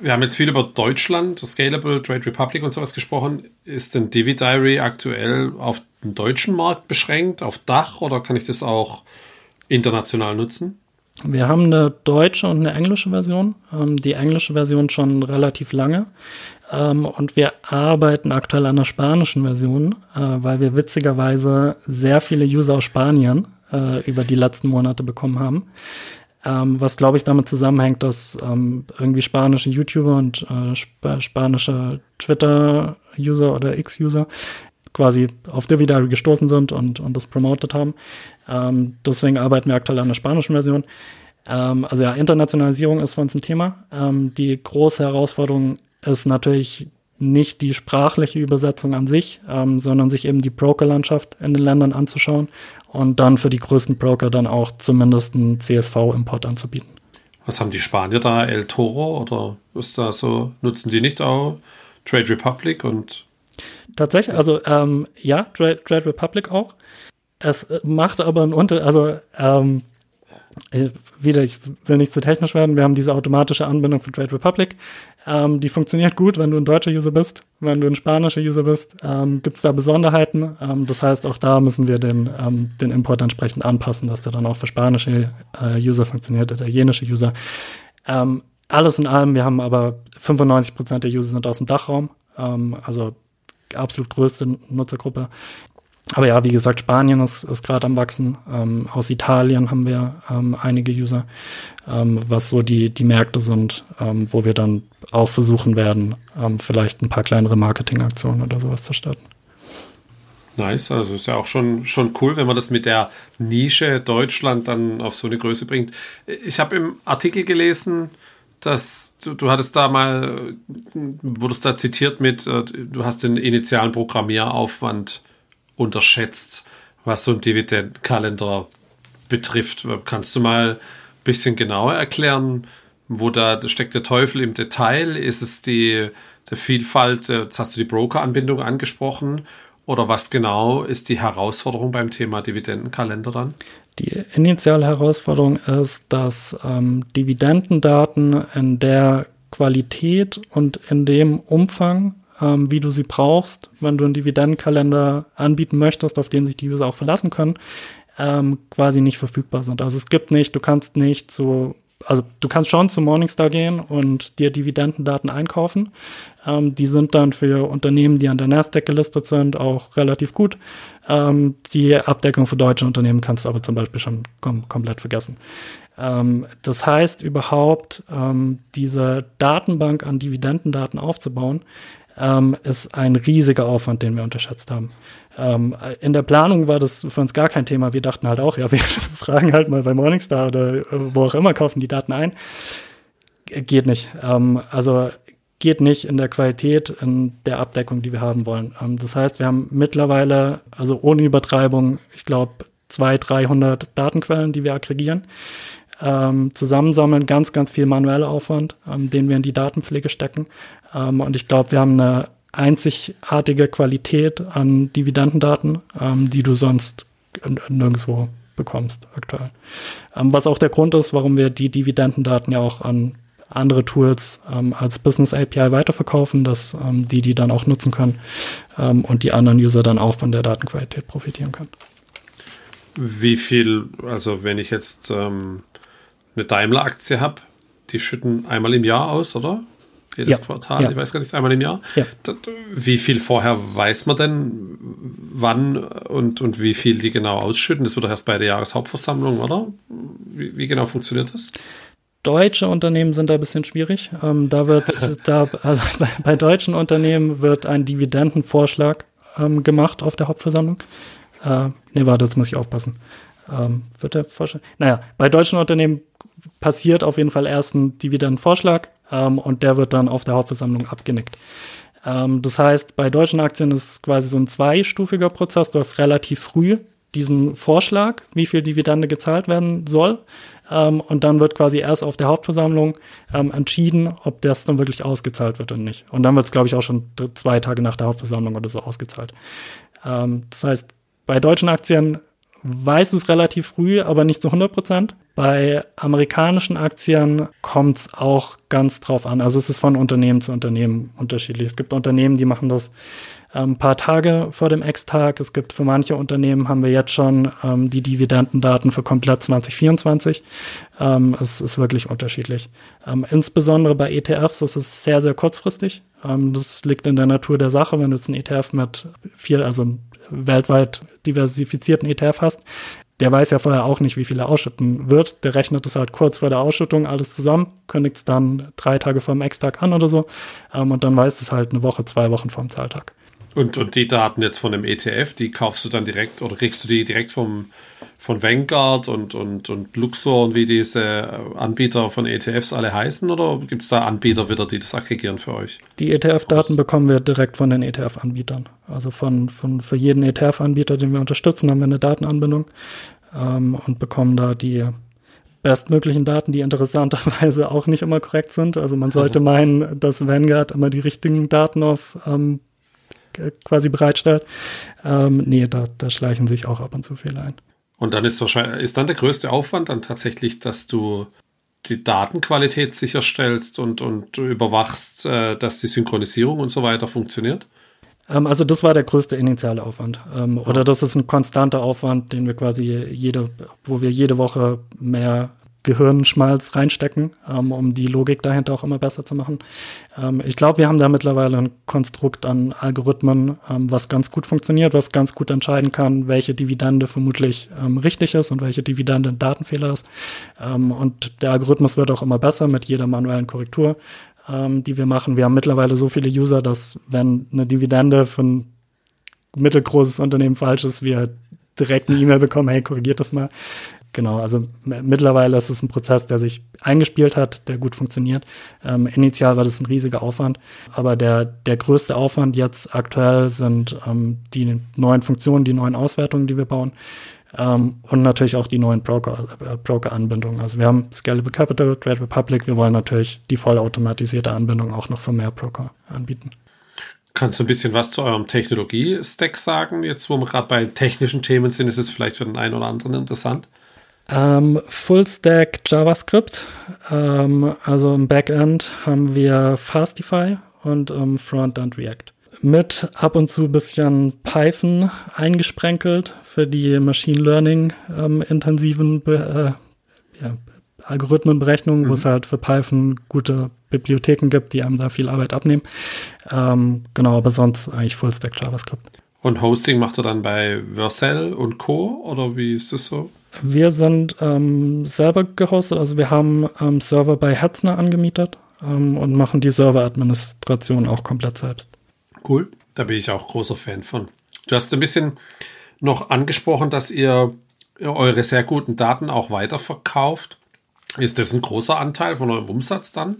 Wir haben jetzt viel über Deutschland, Scalable, Trade Republic und sowas gesprochen. Ist denn Divi Diary aktuell auf den deutschen Markt beschränkt, auf Dach oder kann ich das auch international nutzen? Wir haben eine deutsche und eine englische Version. Ähm, die englische Version schon relativ lange. Ähm, und wir arbeiten aktuell an der spanischen Version, äh, weil wir witzigerweise sehr viele User aus Spanien äh, über die letzten Monate bekommen haben. Ähm, was glaube ich damit zusammenhängt, dass ähm, irgendwie spanische YouTuber und äh, sp spanische Twitter-User oder X-User quasi auf Dividary gestoßen sind und, und das promoted haben. Ähm, deswegen arbeiten wir aktuell an der spanischen Version. Ähm, also ja, Internationalisierung ist für uns ein Thema. Ähm, die große Herausforderung ist natürlich nicht die sprachliche Übersetzung an sich, ähm, sondern sich eben die Broker-Landschaft in den Ländern anzuschauen und dann für die größten Broker dann auch zumindest einen CSV-Import anzubieten. Was haben die Spanier da? El Toro oder ist da so? Nutzen die nicht auch Trade Republic und? Tatsächlich, also ähm, ja, Trade, Trade Republic auch. Es macht aber einen Unterschied, also ähm, wieder, ich will nicht zu technisch werden, wir haben diese automatische Anbindung von Trade Republic. Ähm, die funktioniert gut, wenn du ein deutscher User bist. Wenn du ein spanischer User bist, ähm, gibt es da Besonderheiten. Ähm, das heißt, auch da müssen wir den, ähm, den Import entsprechend anpassen, dass der dann auch für spanische äh, User funktioniert, italienische User. Ähm, alles in allem, wir haben aber 95 Prozent der User sind aus dem Dachraum, ähm, also absolut größte Nutzergruppe. Aber ja, wie gesagt, Spanien ist, ist gerade am Wachsen. Ähm, aus Italien haben wir ähm, einige User, ähm, was so die, die Märkte sind, ähm, wo wir dann auch versuchen werden, ähm, vielleicht ein paar kleinere Marketingaktionen oder sowas zu starten. Nice, also ist ja auch schon, schon cool, wenn man das mit der Nische Deutschland dann auf so eine Größe bringt. Ich habe im Artikel gelesen, dass du, du hattest da mal, wurdest da zitiert mit, äh, du hast den initialen Programmieraufwand unterschätzt, was so ein Dividendenkalender betrifft. Kannst du mal ein bisschen genauer erklären, wo da steckt der Teufel im Detail? Ist es die der Vielfalt, äh, jetzt hast du die Broker-Anbindung angesprochen, oder was genau ist die Herausforderung beim Thema Dividendenkalender dann? Die initiale Herausforderung ist, dass ähm, Dividendendaten in der Qualität und in dem Umfang ähm, wie du sie brauchst, wenn du einen Dividendenkalender anbieten möchtest, auf den sich die User auch verlassen können, ähm, quasi nicht verfügbar sind. Also es gibt nicht, du kannst nicht so, also du kannst schon zu Morningstar gehen und dir Dividendendaten einkaufen. Ähm, die sind dann für Unternehmen, die an der Nasdaq gelistet sind, auch relativ gut. Ähm, die Abdeckung für deutsche Unternehmen kannst du aber zum Beispiel schon kom komplett vergessen. Ähm, das heißt, überhaupt ähm, diese Datenbank an Dividendendaten aufzubauen, ähm, ist ein riesiger Aufwand, den wir unterschätzt haben. Ähm, in der Planung war das für uns gar kein Thema. Wir dachten halt auch, ja, wir fragen halt mal bei Morningstar oder wo auch immer, kaufen die Daten ein. Geht nicht. Ähm, also geht nicht in der Qualität, in der Abdeckung, die wir haben wollen. Ähm, das heißt, wir haben mittlerweile, also ohne Übertreibung, ich glaube, 200, 300 Datenquellen, die wir aggregieren ähm, zusammensammeln, ganz, ganz viel manueller Aufwand, ähm, den wir in die Datenpflege stecken. Ähm, und ich glaube, wir haben eine einzigartige Qualität an Dividendendaten, ähm, die du sonst nirgendwo bekommst aktuell. Ähm, was auch der Grund ist, warum wir die Dividendendaten ja auch an andere Tools ähm, als Business API weiterverkaufen, dass die die dann auch nutzen können und die anderen User dann auch von der Datenqualität profitieren können. Wie viel, also wenn ich jetzt ähm, eine Daimler-Aktie habe, die schütten einmal im Jahr aus, oder? Jedes ja. Quartal, ja. ich weiß gar nicht, einmal im Jahr. Ja. Wie viel vorher weiß man denn, wann und, und wie viel die genau ausschütten? Das wird doch erst bei der Jahreshauptversammlung, oder? Wie, wie genau funktioniert das? Deutsche Unternehmen sind da ein bisschen schwierig. Ähm, da wird, da, also bei, bei, deutschen Unternehmen wird ein Dividendenvorschlag ähm, gemacht auf der Hauptversammlung. Äh, nee, warte, das muss ich aufpassen. Ähm, wird der Vorschlag? Naja, bei deutschen Unternehmen passiert auf jeden Fall erst ein Dividendenvorschlag ähm, und der wird dann auf der Hauptversammlung abgenickt. Ähm, das heißt, bei deutschen Aktien ist es quasi so ein zweistufiger Prozess. Du hast relativ früh diesen Vorschlag, wie viel Dividende gezahlt werden soll. Ähm, und dann wird quasi erst auf der Hauptversammlung ähm, entschieden, ob das dann wirklich ausgezahlt wird oder nicht. Und dann wird es, glaube ich, auch schon zwei Tage nach der Hauptversammlung oder so ausgezahlt. Ähm, das heißt, bei deutschen Aktien weiß es relativ früh, aber nicht zu 100 Prozent. Bei amerikanischen Aktien kommt es auch ganz drauf an. Also es ist von Unternehmen zu Unternehmen unterschiedlich. Es gibt Unternehmen, die machen das ein paar Tage vor dem Ex-Tag. Es gibt für manche Unternehmen haben wir jetzt schon ähm, die Dividendendaten für komplett 2024. Ähm, es ist wirklich unterschiedlich. Ähm, insbesondere bei ETFs ist es sehr, sehr kurzfristig. Ähm, das liegt in der Natur der Sache. Wenn du jetzt einen ETF mit viel, also weltweit diversifizierten ETF hast, der weiß ja vorher auch nicht, wie viel er ausschütten wird. Der rechnet es halt kurz vor der Ausschüttung alles zusammen, kündigt es dann drei Tage vor dem Ex-Tag an oder so. Ähm, und dann weiß es halt eine Woche, zwei Wochen vor dem Zahltag. Und, und die Daten jetzt von dem ETF, die kaufst du dann direkt oder kriegst du die direkt vom, von Vanguard und, und, und Luxor und wie diese Anbieter von ETFs alle heißen? Oder gibt es da Anbieter wieder, die das aggregieren für euch? Die ETF-Daten bekommen wir direkt von den ETF-Anbietern. Also von, von für jeden ETF-Anbieter, den wir unterstützen, haben wir eine Datenanbindung ähm, und bekommen da die bestmöglichen Daten, die interessanterweise auch nicht immer korrekt sind. Also man sollte meinen, dass Vanguard immer die richtigen Daten auf ähm, quasi bereitstellt. Ähm, nee, da, da schleichen sich auch ab und zu Fehler ein. Und dann ist wahrscheinlich, ist dann der größte Aufwand dann tatsächlich, dass du die Datenqualität sicherstellst und, und überwachst, äh, dass die Synchronisierung und so weiter funktioniert? Ähm, also das war der größte initiale Aufwand. Ähm. Oder das ist ein konstanter Aufwand, den wir quasi jede, wo wir jede Woche mehr Gehirnschmalz reinstecken, ähm, um die Logik dahinter auch immer besser zu machen. Ähm, ich glaube, wir haben da mittlerweile ein Konstrukt an Algorithmen, ähm, was ganz gut funktioniert, was ganz gut entscheiden kann, welche Dividende vermutlich ähm, richtig ist und welche Dividende ein Datenfehler ist. Ähm, und der Algorithmus wird auch immer besser mit jeder manuellen Korrektur, ähm, die wir machen. Wir haben mittlerweile so viele User, dass wenn eine Dividende von mittelgroßes Unternehmen falsch ist, wir direkt eine E-Mail bekommen, hey, korrigiert das mal. Genau, also mittlerweile ist es ein Prozess, der sich eingespielt hat, der gut funktioniert. Ähm, initial war das ein riesiger Aufwand, aber der, der größte Aufwand jetzt aktuell sind ähm, die neuen Funktionen, die neuen Auswertungen, die wir bauen. Ähm, und natürlich auch die neuen Broker, äh, Broker-Anbindungen. Also wir haben Scalable Capital, Trade Republic, wir wollen natürlich die vollautomatisierte Anbindung auch noch für mehr Broker anbieten. Kannst du ein bisschen was zu eurem Technologie-Stack sagen? Jetzt, wo wir gerade bei technischen Themen sind, ist es vielleicht für den einen oder anderen interessant. Ähm, Full-Stack JavaScript. Ähm, also im Backend haben wir Fastify und im Frontend React. Mit ab und zu ein bisschen Python eingesprenkelt für die Machine Learning ähm, intensiven Be äh, ja, Algorithmenberechnungen, mhm. wo es halt für Python gute Bibliotheken gibt, die einem da viel Arbeit abnehmen. Ähm, genau, aber sonst eigentlich Full-Stack JavaScript. Und Hosting macht er dann bei Vercel und Co. oder wie ist das so? Wir sind ähm, selber gehostet, also wir haben ähm, Server bei Hetzner angemietet ähm, und machen die Serveradministration auch komplett selbst. Cool, da bin ich auch großer Fan von. Du hast ein bisschen noch angesprochen, dass ihr eure sehr guten Daten auch weiterverkauft. Ist das ein großer Anteil von eurem Umsatz dann?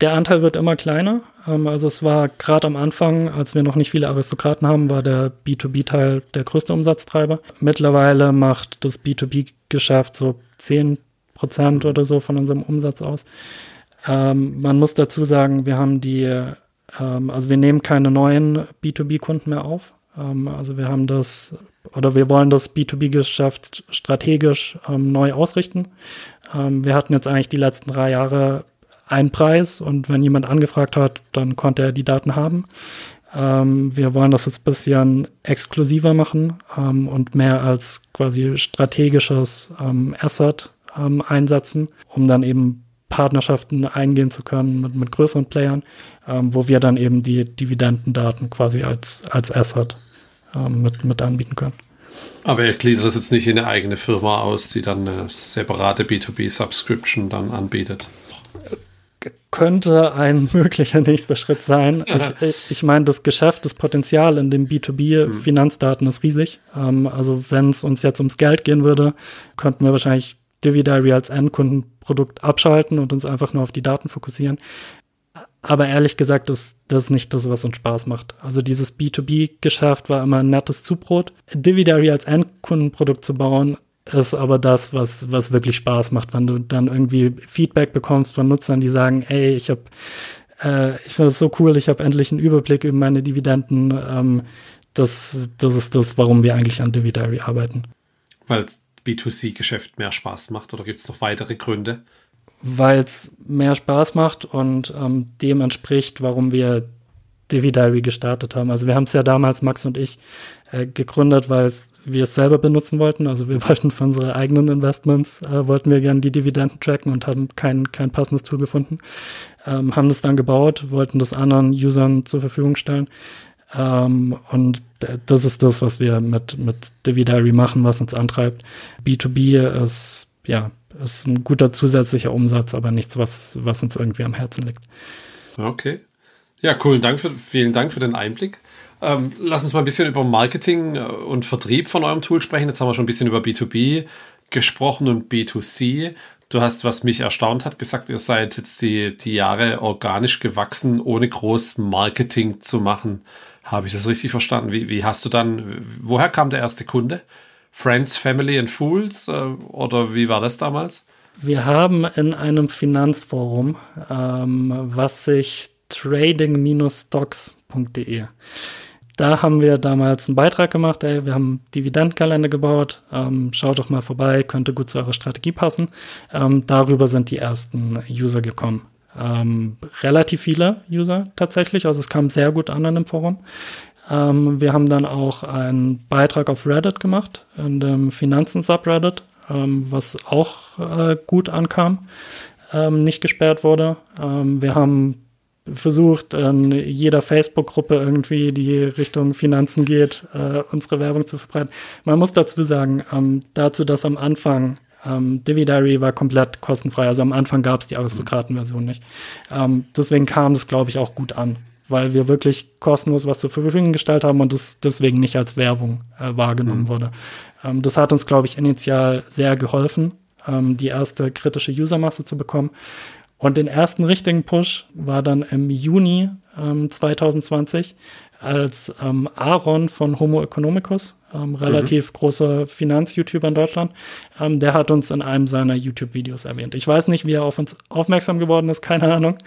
Der Anteil wird immer kleiner. Ähm, also es war gerade am Anfang, als wir noch nicht viele Aristokraten haben, war der B2B-Teil der größte Umsatztreiber. Mittlerweile macht das B2B-Geschäft so 10 Prozent oder so von unserem Umsatz aus. Ähm, man muss dazu sagen, wir haben die, ähm, also wir nehmen keine neuen B2B-Kunden mehr auf. Also wir haben das, oder wir wollen das B2B-Geschäft strategisch ähm, neu ausrichten. Ähm, wir hatten jetzt eigentlich die letzten drei Jahre einen Preis und wenn jemand angefragt hat, dann konnte er die Daten haben. Ähm, wir wollen das jetzt ein bisschen exklusiver machen ähm, und mehr als quasi strategisches ähm, Asset ähm, einsetzen, um dann eben Partnerschaften eingehen zu können mit, mit größeren Playern, ähm, wo wir dann eben die Dividendendaten quasi als, als Asset ähm, mit, mit anbieten können. Aber ihr gliedert das jetzt nicht in eine eigene Firma aus, die dann eine separate B2B-Subscription dann anbietet? Könnte ein möglicher nächster Schritt sein. Ich, ich meine, das Geschäft, das Potenzial in den B2B-Finanzdaten ist riesig. Ähm, also wenn es uns jetzt ums Geld gehen würde, könnten wir wahrscheinlich DiviDiary als Endkundenprodukt abschalten und uns einfach nur auf die Daten fokussieren. Aber ehrlich gesagt ist das nicht das, was uns Spaß macht. Also dieses B2B-Geschäft war immer ein nettes Zubrot. DiviDiary als Endkundenprodukt zu bauen, ist aber das, was, was wirklich Spaß macht, wenn du dann irgendwie Feedback bekommst von Nutzern, die sagen, ey, ich habe, äh, ich finde es so cool, ich habe endlich einen Überblick über meine Dividenden. Ähm, das, das ist das, warum wir eigentlich an Dividary arbeiten. Weil B2C-Geschäft mehr Spaß macht oder gibt es noch weitere Gründe? Weil es mehr Spaß macht und ähm, dem entspricht, warum wir Dividary gestartet haben. Also wir haben es ja damals, Max und ich, äh, gegründet, weil wir es selber benutzen wollten. Also wir wollten für unsere eigenen Investments, äh, wollten wir gerne die Dividenden tracken und haben kein, kein passendes Tool gefunden. Ähm, haben das dann gebaut, wollten das anderen Usern zur Verfügung stellen. Ähm, und das ist das, was wir mit, mit Dividary machen, was uns antreibt. B2B ist, ja, ist ein guter zusätzlicher Umsatz, aber nichts, was, was uns irgendwie am Herzen liegt. Okay. Ja, cool. Dank für, vielen Dank für den Einblick. Ähm, lass uns mal ein bisschen über Marketing äh, und Vertrieb von eurem Tool sprechen. Jetzt haben wir schon ein bisschen über B2B gesprochen und B2C. Du hast, was mich erstaunt hat, gesagt, ihr seid jetzt die, die Jahre organisch gewachsen, ohne groß Marketing zu machen. Habe ich das richtig verstanden? Wie, wie hast du dann, woher kam der erste Kunde? Friends, Family and Fools? Äh, oder wie war das damals? Wir haben in einem Finanzforum, ähm, was sich trading-stocks.de da haben wir damals einen Beitrag gemacht, ey, wir haben Dividendenkalender gebaut, ähm, schaut doch mal vorbei, könnte gut zu eurer Strategie passen. Ähm, darüber sind die ersten User gekommen. Ähm, relativ viele User tatsächlich, also es kam sehr gut an in dem Forum. Ähm, wir haben dann auch einen Beitrag auf Reddit gemacht, in dem Finanzen-Subreddit, ähm, was auch äh, gut ankam, ähm, nicht gesperrt wurde. wir haben versucht, in jeder Facebook-Gruppe irgendwie, die Richtung Finanzen geht, äh, unsere Werbung zu verbreiten. Man muss dazu sagen, ähm, dazu, dass am Anfang ähm, Diary war komplett kostenfrei. Also am Anfang gab es die Aristokraten-Version nicht. Ähm, deswegen kam das, glaube ich, auch gut an, weil wir wirklich kostenlos was zur Verfügung gestellt haben und das deswegen nicht als Werbung äh, wahrgenommen mhm. wurde. Ähm, das hat uns, glaube ich, initial sehr geholfen, ähm, die erste kritische Usermasse zu bekommen. Und den ersten richtigen Push war dann im Juni ähm, 2020, als ähm, Aaron von Homo Economicus, ähm, relativ mhm. großer Finanz-YouTuber in Deutschland, ähm, der hat uns in einem seiner YouTube-Videos erwähnt. Ich weiß nicht, wie er auf uns aufmerksam geworden ist, keine Ahnung.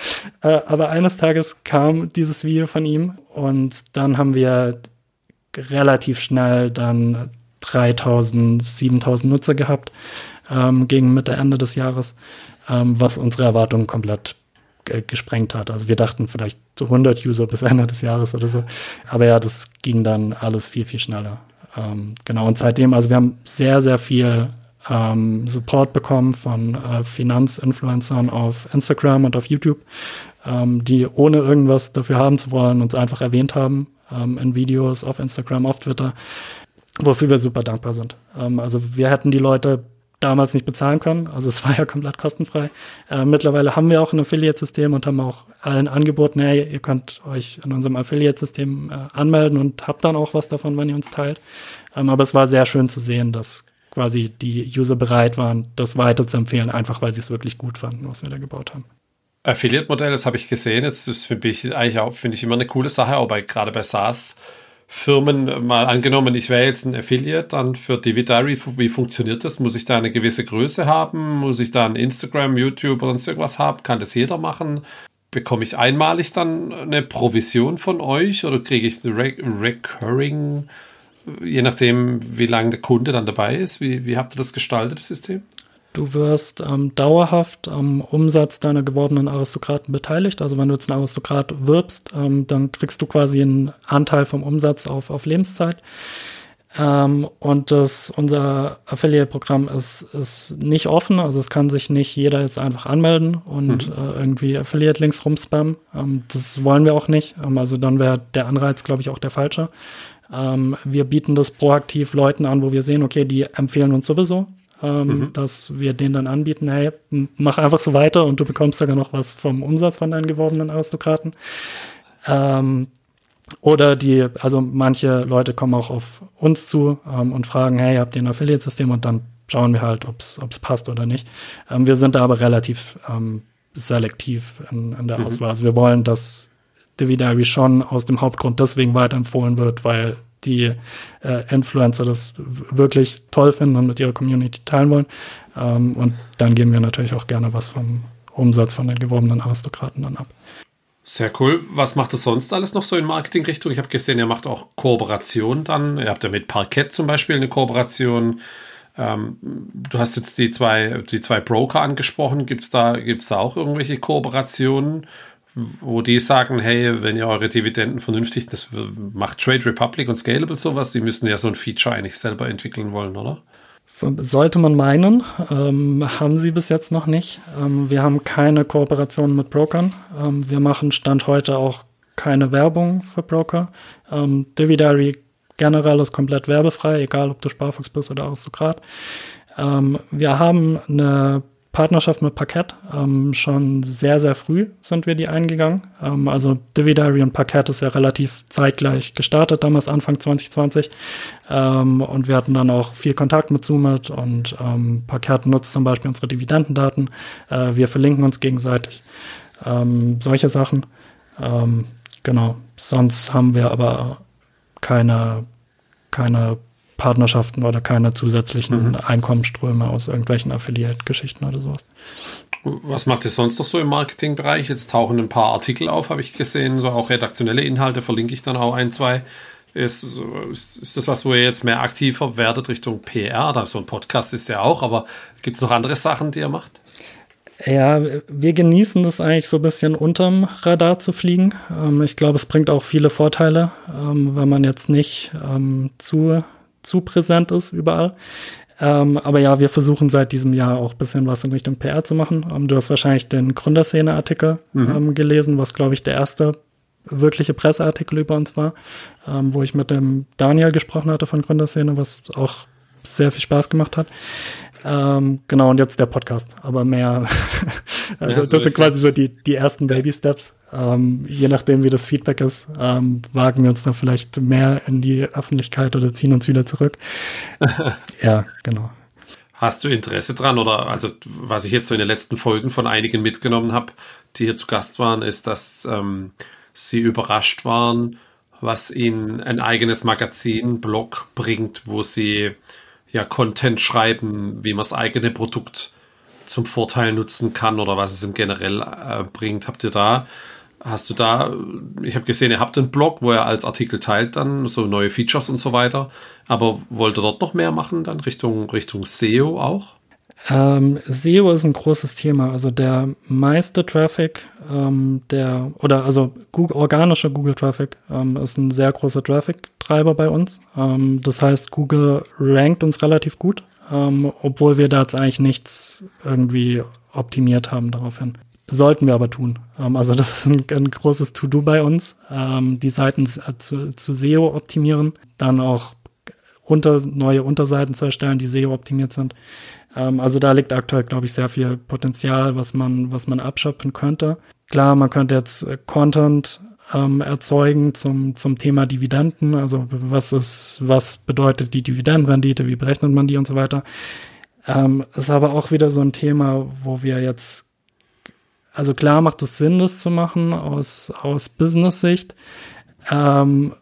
Äh, aber eines Tages kam dieses Video von ihm und dann haben wir relativ schnell dann 3000, 7000 Nutzer gehabt ähm, gegen Mitte, Ende des Jahres ähm, was unsere Erwartungen komplett gesprengt hat. Also wir dachten vielleicht 100 User bis Ende des Jahres oder so. Aber ja, das ging dann alles viel, viel schneller. Ähm, genau, und seitdem, also wir haben sehr, sehr viel ähm, Support bekommen von äh, Finanzinfluencern auf Instagram und auf YouTube, ähm, die ohne irgendwas dafür haben zu wollen, uns einfach erwähnt haben ähm, in Videos auf Instagram, auf Twitter, wofür wir super dankbar sind. Ähm, also wir hätten die Leute damals nicht bezahlen können. Also es war ja komplett kostenfrei. Äh, mittlerweile haben wir auch ein Affiliate-System und haben auch allen angeboten, hey, ihr könnt euch in unserem Affiliate-System äh, anmelden und habt dann auch was davon, wenn ihr uns teilt. Ähm, aber es war sehr schön zu sehen, dass quasi die User bereit waren, das weiter zu empfehlen, einfach weil sie es wirklich gut fanden, was wir da gebaut haben. Affiliate-Modell, das habe ich gesehen. Jetzt finde ich eigentlich auch, finde ich immer eine coole Sache, bei, gerade bei SaaS Firmen mal angenommen, ich wäre jetzt ein Affiliate dann für Dividary, wie funktioniert das? Muss ich da eine gewisse Größe haben? Muss ich da ein Instagram, YouTube oder sonst irgendwas haben? Kann das jeder machen? Bekomme ich einmalig dann eine Provision von euch oder kriege ich eine Re Recurring, je nachdem, wie lange der Kunde dann dabei ist? Wie, wie habt ihr das gestaltet, das System? Du wirst ähm, dauerhaft am Umsatz deiner geworbenen Aristokraten beteiligt. Also wenn du jetzt einen Aristokrat wirbst, ähm, dann kriegst du quasi einen Anteil vom Umsatz auf, auf Lebenszeit. Ähm, und das, unser Affiliate-Programm ist, ist nicht offen, also es kann sich nicht jeder jetzt einfach anmelden und mhm. äh, irgendwie Affiliate-Links rumspammen. Ähm, das wollen wir auch nicht. Ähm, also dann wäre der Anreiz, glaube ich, auch der falsche. Ähm, wir bieten das proaktiv Leuten an, wo wir sehen, okay, die empfehlen uns sowieso ähm, mhm. dass wir denen dann anbieten, hey, mach einfach so weiter und du bekommst sogar noch was vom Umsatz von deinen geworbenen Aristokraten. Ähm, oder die, also manche Leute kommen auch auf uns zu ähm, und fragen, hey, habt ihr ein Affiliate-System? Und dann schauen wir halt, ob es passt oder nicht. Ähm, wir sind da aber relativ ähm, selektiv in, in der mhm. Auswahl. Also wir wollen, dass Dividary schon aus dem Hauptgrund deswegen weiterempfohlen wird, weil die äh, Influencer das wirklich toll finden und mit ihrer Community teilen wollen. Ähm, und dann geben wir natürlich auch gerne was vom Umsatz von den geworbenen Aristokraten dann ab. Sehr cool. Was macht es sonst alles noch so in Marketingrichtung? Ich habe gesehen, ihr macht auch Kooperationen dann. Ihr habt ja mit Parkett zum Beispiel eine Kooperation. Ähm, du hast jetzt die zwei, die zwei Broker angesprochen. Gibt es da, gibt's da auch irgendwelche Kooperationen, wo die sagen, hey, wenn ihr eure Dividenden vernünftig, das macht Trade Republic und Scalable sowas, die müssen ja so ein Feature eigentlich selber entwickeln wollen, oder? Sollte man meinen, ähm, haben sie bis jetzt noch nicht. Ähm, wir haben keine Kooperation mit Brokern. Ähm, wir machen Stand heute auch keine Werbung für Broker. Ähm, Dividary generell ist komplett werbefrei, egal ob du Sparfuchs bist oder Aristokrat. Ähm, wir haben eine Partnerschaft mit Parkett. Ähm, schon sehr, sehr früh sind wir die eingegangen. Ähm, also Dividary und Parkett ist ja relativ zeitgleich gestartet, damals Anfang 2020. Ähm, und wir hatten dann auch viel Kontakt mit Zoomit und ähm, Parkett nutzt zum Beispiel unsere Dividendendaten. Äh, wir verlinken uns gegenseitig. Ähm, solche Sachen. Ähm, genau. Sonst haben wir aber keine, keine Partnerschaften oder keine zusätzlichen mhm. Einkommensströme aus irgendwelchen Affiliate-Geschichten oder sowas. Was macht ihr sonst noch so im Marketingbereich? Jetzt tauchen ein paar Artikel auf, habe ich gesehen, so auch redaktionelle Inhalte, verlinke ich dann auch ein, zwei. Ist, ist, ist das was, wo ihr jetzt mehr aktiver werdet Richtung PR? Da so ein Podcast ist ja auch, aber gibt es noch andere Sachen, die ihr macht? Ja, wir genießen das eigentlich so ein bisschen unterm Radar zu fliegen. Ähm, ich glaube, es bringt auch viele Vorteile, ähm, wenn man jetzt nicht ähm, zu zu präsent ist überall. Ähm, aber ja, wir versuchen seit diesem Jahr auch ein bisschen was in Richtung PR zu machen. Ähm, du hast wahrscheinlich den Gründerszene-Artikel mhm. ähm, gelesen, was, glaube ich, der erste wirkliche Presseartikel über uns war, ähm, wo ich mit dem Daniel gesprochen hatte von Gründerszene, was auch sehr viel Spaß gemacht hat. Ähm, genau, und jetzt der Podcast. Aber mehr, also das sind quasi so die, die ersten Baby Steps. Ähm, je nachdem, wie das Feedback ist, ähm, wagen wir uns dann vielleicht mehr in die Öffentlichkeit oder ziehen uns wieder zurück. ja, genau. Hast du Interesse dran oder also was ich jetzt so in den letzten Folgen von einigen mitgenommen habe, die hier zu Gast waren, ist, dass ähm, sie überrascht waren, was ihnen ein eigenes Magazin, Blog bringt, wo sie ja Content schreiben, wie man das eigene Produkt zum Vorteil nutzen kann oder was es im generell äh, bringt. Habt ihr da, hast du da, ich habe gesehen, ihr habt einen Blog, wo ihr als Artikel teilt dann so neue Features und so weiter. Aber wollt ihr dort noch mehr machen, dann Richtung, Richtung SEO auch? Ähm, SEO ist ein großes Thema. Also der meiste Traffic, ähm, der oder also Google, organischer Google Traffic ähm, ist ein sehr großer Traffic-Treiber bei uns. Ähm, das heißt, Google rankt uns relativ gut, ähm, obwohl wir da jetzt eigentlich nichts irgendwie optimiert haben daraufhin. Sollten wir aber tun. Ähm, also das ist ein, ein großes To-Do bei uns, die Seiten zu, zu SEO optimieren, dann auch unter, neue Unterseiten zu erstellen, die SEO optimiert sind. Ähm, also da liegt aktuell, glaube ich, sehr viel Potenzial, was man, was man abschöpfen könnte. Klar, man könnte jetzt äh, Content ähm, erzeugen zum, zum Thema Dividenden. Also was ist, was bedeutet die Dividendenrendite, wie berechnet man die und so weiter. Ähm, ist aber auch wieder so ein Thema, wo wir jetzt, also klar macht es Sinn, das zu machen aus, aus Business-Sicht. Ähm,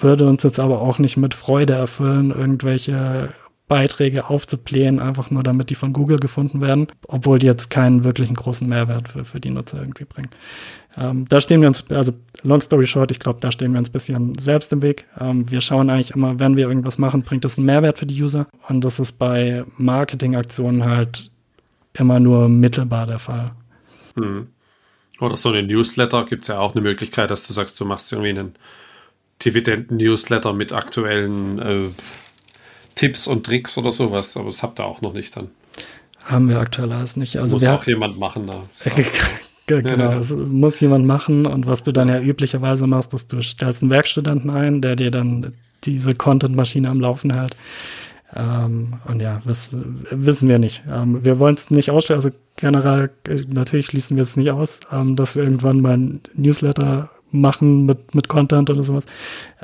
würde uns jetzt aber auch nicht mit Freude erfüllen, irgendwelche Beiträge aufzublähen, einfach nur damit die von Google gefunden werden, obwohl die jetzt keinen wirklichen großen Mehrwert für, für die Nutzer irgendwie bringen. Ähm, da stehen wir uns, also long story short, ich glaube, da stehen wir uns ein bisschen selbst im Weg. Ähm, wir schauen eigentlich immer, wenn wir irgendwas machen, bringt das einen Mehrwert für die User. Und das ist bei Marketingaktionen halt immer nur mittelbar der Fall. Hm. Oder so eine Newsletter gibt es ja auch eine Möglichkeit, dass du sagst, du machst irgendwie einen Dividenden-Newsletter mit aktuellen äh, Tipps und Tricks oder sowas, aber das habt ihr auch noch nicht dann. Haben wir aktuell alles nicht. Also muss auch jemand machen da. genau, das muss jemand machen und was du dann ja üblicherweise machst, ist, du stellst einen Werkstudenten ein, der dir dann diese Content-Maschine am Laufen hält. Ähm, und ja, das wissen wir nicht. Ähm, wir wollen es nicht ausstellen, also generell, äh, natürlich schließen wir es nicht aus, ähm, dass wir irgendwann mal ein Newsletter machen mit, mit Content oder sowas.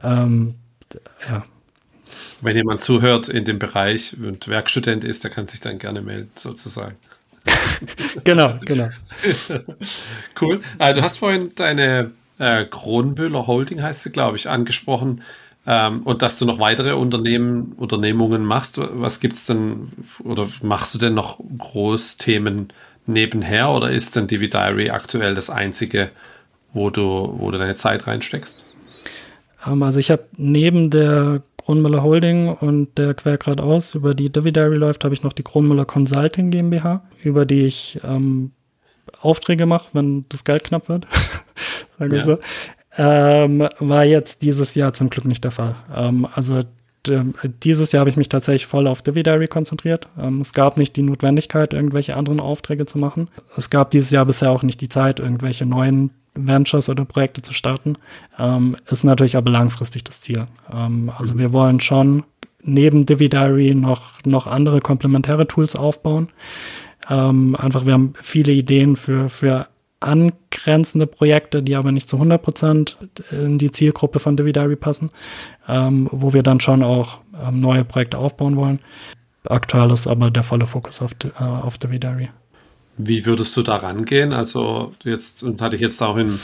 Ähm, ja. Wenn jemand zuhört in dem Bereich und Werkstudent ist, der kann sich dann gerne melden, sozusagen. genau, genau. cool. Also, du hast vorhin deine äh, Kronbühler Holding, heißt sie, glaube ich, angesprochen. Ähm, und dass du noch weitere Unternehmen, Unternehmungen machst. Was gibt es denn oder machst du denn noch Großthemen nebenher oder ist denn Divi Diary aktuell das einzige, wo du, wo du deine Zeit reinsteckst? Ähm, also ich habe neben der Kronmüller Holding und der Quergrad aus, über die Divi Diary läuft, habe ich noch die Kronmüller Consulting GmbH, über die ich ähm, Aufträge mache, wenn das Geld knapp wird. Sagen wir ja. so. Ähm, war jetzt dieses Jahr zum Glück nicht der Fall. Ähm, also dieses Jahr habe ich mich tatsächlich voll auf Diary konzentriert. Ähm, es gab nicht die Notwendigkeit, irgendwelche anderen Aufträge zu machen. Es gab dieses Jahr bisher auch nicht die Zeit, irgendwelche neuen Ventures oder Projekte zu starten. Ähm, ist natürlich aber langfristig das Ziel. Ähm, also wir wollen schon neben Diary noch, noch andere komplementäre Tools aufbauen. Ähm, einfach, wir haben viele Ideen für, für angrenzende Projekte, die aber nicht zu 100 Prozent in die Zielgruppe von Dividary passen, ähm, wo wir dann schon auch ähm, neue Projekte aufbauen wollen. Aktuell ist aber der volle Fokus auf, äh, auf Dividary. Wie würdest du da rangehen? Also jetzt, und hatte ich jetzt auch in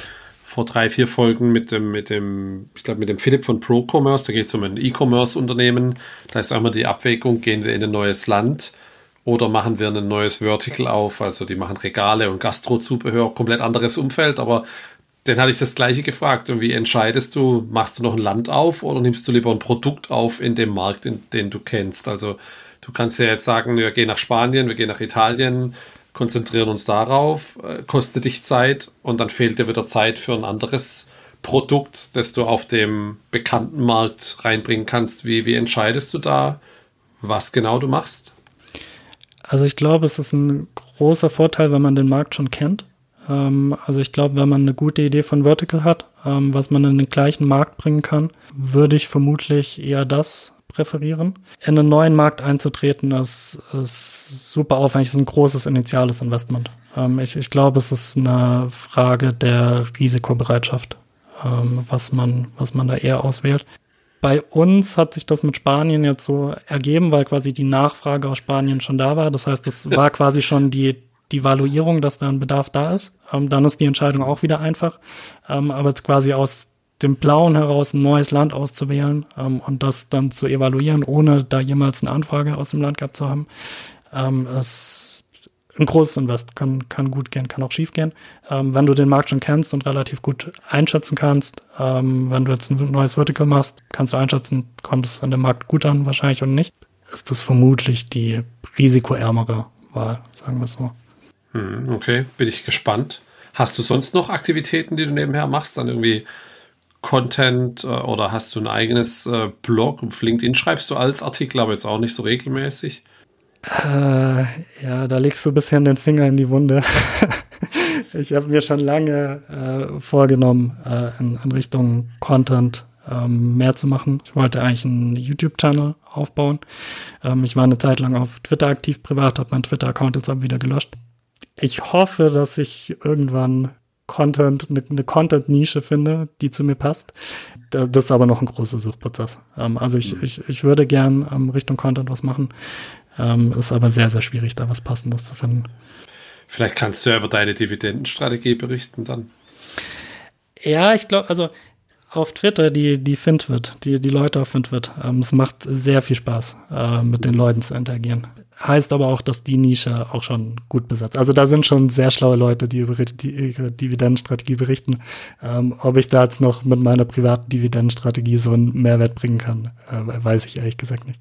vor drei, vier Folgen mit dem, mit dem, ich glaube, mit dem Philipp von ProCommerce, da geht es um ein E-Commerce-Unternehmen. Da ist einmal die Abwägung, gehen wir in ein neues Land oder machen wir ein neues Vertical auf? Also die machen Regale und Gastrozubehör, komplett anderes Umfeld, aber den hatte ich das gleiche gefragt. Und wie entscheidest du, machst du noch ein Land auf oder nimmst du lieber ein Produkt auf in dem Markt, in, den du kennst? Also du kannst ja jetzt sagen, wir gehen nach Spanien, wir gehen nach Italien, konzentrieren uns darauf, äh, kostet dich Zeit und dann fehlt dir wieder Zeit für ein anderes Produkt, das du auf dem bekannten Markt reinbringen kannst. Wie, wie entscheidest du da, was genau du machst? Also ich glaube, es ist ein großer Vorteil, wenn man den Markt schon kennt. Ähm, also ich glaube, wenn man eine gute Idee von Vertical hat, ähm, was man in den gleichen Markt bringen kann, würde ich vermutlich eher das präferieren. In einen neuen Markt einzutreten, ist, ist super aufwendig, ist ein großes initiales Investment. Ähm, ich, ich glaube, es ist eine Frage der Risikobereitschaft, ähm, was, man, was man da eher auswählt. Bei uns hat sich das mit Spanien jetzt so ergeben, weil quasi die Nachfrage aus Spanien schon da war. Das heißt, das war quasi schon die, die Valuierung, dass da ein Bedarf da ist. Ähm, dann ist die Entscheidung auch wieder einfach. Ähm, aber jetzt quasi aus dem Blauen heraus ein neues Land auszuwählen ähm, und das dann zu evaluieren, ohne da jemals eine Anfrage aus dem Land gehabt zu haben, ähm, ist ein großes Invest kann, kann gut gehen, kann auch schief gehen. Ähm, wenn du den Markt schon kennst und relativ gut einschätzen kannst, ähm, wenn du jetzt ein neues Vertical machst, kannst du einschätzen, kommt es an dem Markt gut an, wahrscheinlich oder nicht, ist das vermutlich die risikoärmere Wahl, sagen wir es so. Hm, okay, bin ich gespannt. Hast du sonst noch Aktivitäten, die du nebenher machst? Dann irgendwie Content äh, oder hast du ein eigenes äh, Blog? Auf LinkedIn schreibst du als Artikel, aber jetzt auch nicht so regelmäßig? Äh, ja, da legst du ein bisschen den Finger in die Wunde. ich habe mir schon lange äh, vorgenommen, äh, in, in, Richtung Content ähm, mehr zu machen. Ich wollte eigentlich einen YouTube-Channel aufbauen. Ähm, ich war eine Zeit lang auf Twitter aktiv privat, habe meinen Twitter-Account jetzt aber wieder gelöscht. Ich hoffe, dass ich irgendwann Content, eine, eine Content-Nische finde, die zu mir passt. Das ist aber noch ein großer Suchprozess. Ähm, also ich, ich, ich würde gern ähm, Richtung Content was machen. Ähm, ist aber sehr, sehr schwierig, da was Passendes zu finden. Vielleicht kannst du ja über deine Dividendenstrategie berichten dann. Ja, ich glaube, also auf Twitter, die, die Fintwit, die, die Leute auf Fintwit, ähm, es macht sehr viel Spaß, äh, mit den Leuten zu interagieren. Heißt aber auch, dass die Nische auch schon gut besetzt. Also da sind schon sehr schlaue Leute, die über die, ihre Dividendenstrategie berichten. Ähm, ob ich da jetzt noch mit meiner privaten Dividendenstrategie so einen Mehrwert bringen kann, äh, weiß ich ehrlich gesagt nicht.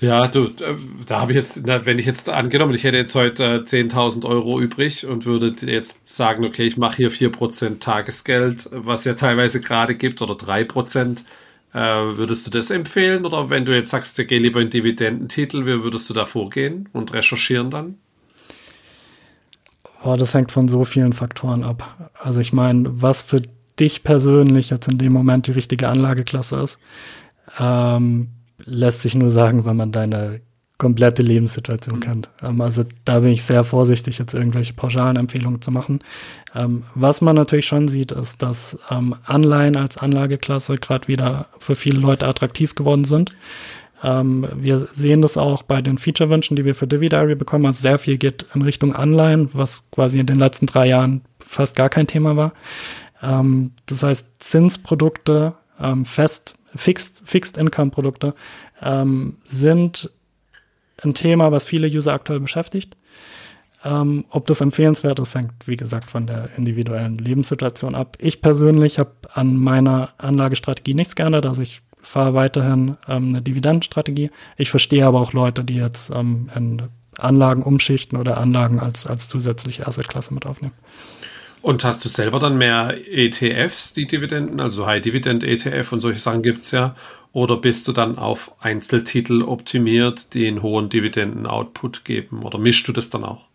Ja, du, äh, da habe ich jetzt, wenn ich jetzt angenommen, ich hätte jetzt heute 10.000 äh, Euro übrig und würde jetzt sagen, okay, ich mache hier 4% Tagesgeld, was ja teilweise gerade gibt, oder 3%, äh, würdest du das empfehlen? Oder wenn du jetzt sagst, geh lieber in Dividendentitel, wie würdest du da vorgehen und recherchieren dann? Oh, das hängt von so vielen Faktoren ab. Also ich meine, was für dich persönlich jetzt in dem Moment die richtige Anlageklasse ist. Ähm, lässt sich nur sagen, wenn man deine komplette Lebenssituation mhm. kennt. Ähm, also da bin ich sehr vorsichtig, jetzt irgendwelche pauschalen Empfehlungen zu machen. Ähm, was man natürlich schon sieht, ist, dass ähm, Anleihen als Anlageklasse gerade wieder für viele Leute attraktiv geworden sind. Ähm, wir sehen das auch bei den Feature-Wünschen, die wir für Dividary bekommen. Also sehr viel geht in Richtung Anleihen, was quasi in den letzten drei Jahren fast gar kein Thema war. Ähm, das heißt, Zinsprodukte, ähm, fest, fixed, fixed Income-Produkte sind ein Thema, was viele User aktuell beschäftigt. Ähm, ob das empfehlenswert ist, hängt, wie gesagt, von der individuellen Lebenssituation ab. Ich persönlich habe an meiner Anlagestrategie nichts geändert. Also ich fahre weiterhin ähm, eine Dividendenstrategie. Ich verstehe aber auch Leute, die jetzt ähm, in Anlagen umschichten oder Anlagen als, als zusätzliche Assetklasse mit aufnehmen. Und hast du selber dann mehr ETFs, die Dividenden, also High Dividend ETF und solche Sachen gibt es ja? Oder bist du dann auf Einzeltitel optimiert, die einen hohen Dividenden-Output geben? Oder mischst du das dann auch?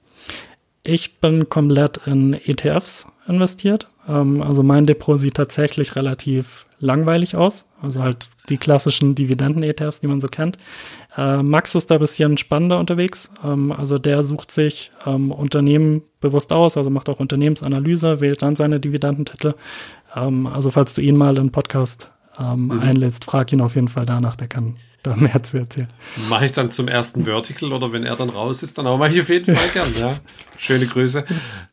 Ich bin komplett in ETFs investiert. Ähm, also mein Depot sieht tatsächlich relativ langweilig aus. Also halt die klassischen Dividenden-ETFs, die man so kennt. Äh, Max ist da ein bisschen spannender unterwegs. Ähm, also der sucht sich ähm, Unternehmen bewusst aus, also macht auch Unternehmensanalyse, wählt dann seine Dividendentitel. also falls du ihn mal im Podcast ähm, mhm. einlädst, frag ihn auf jeden Fall danach, der kann da mehr zu erzählen. Mache ich dann zum ersten Vertical oder wenn er dann raus ist, dann auch mache ich auf jeden Fall gern. Ja. Schöne Grüße.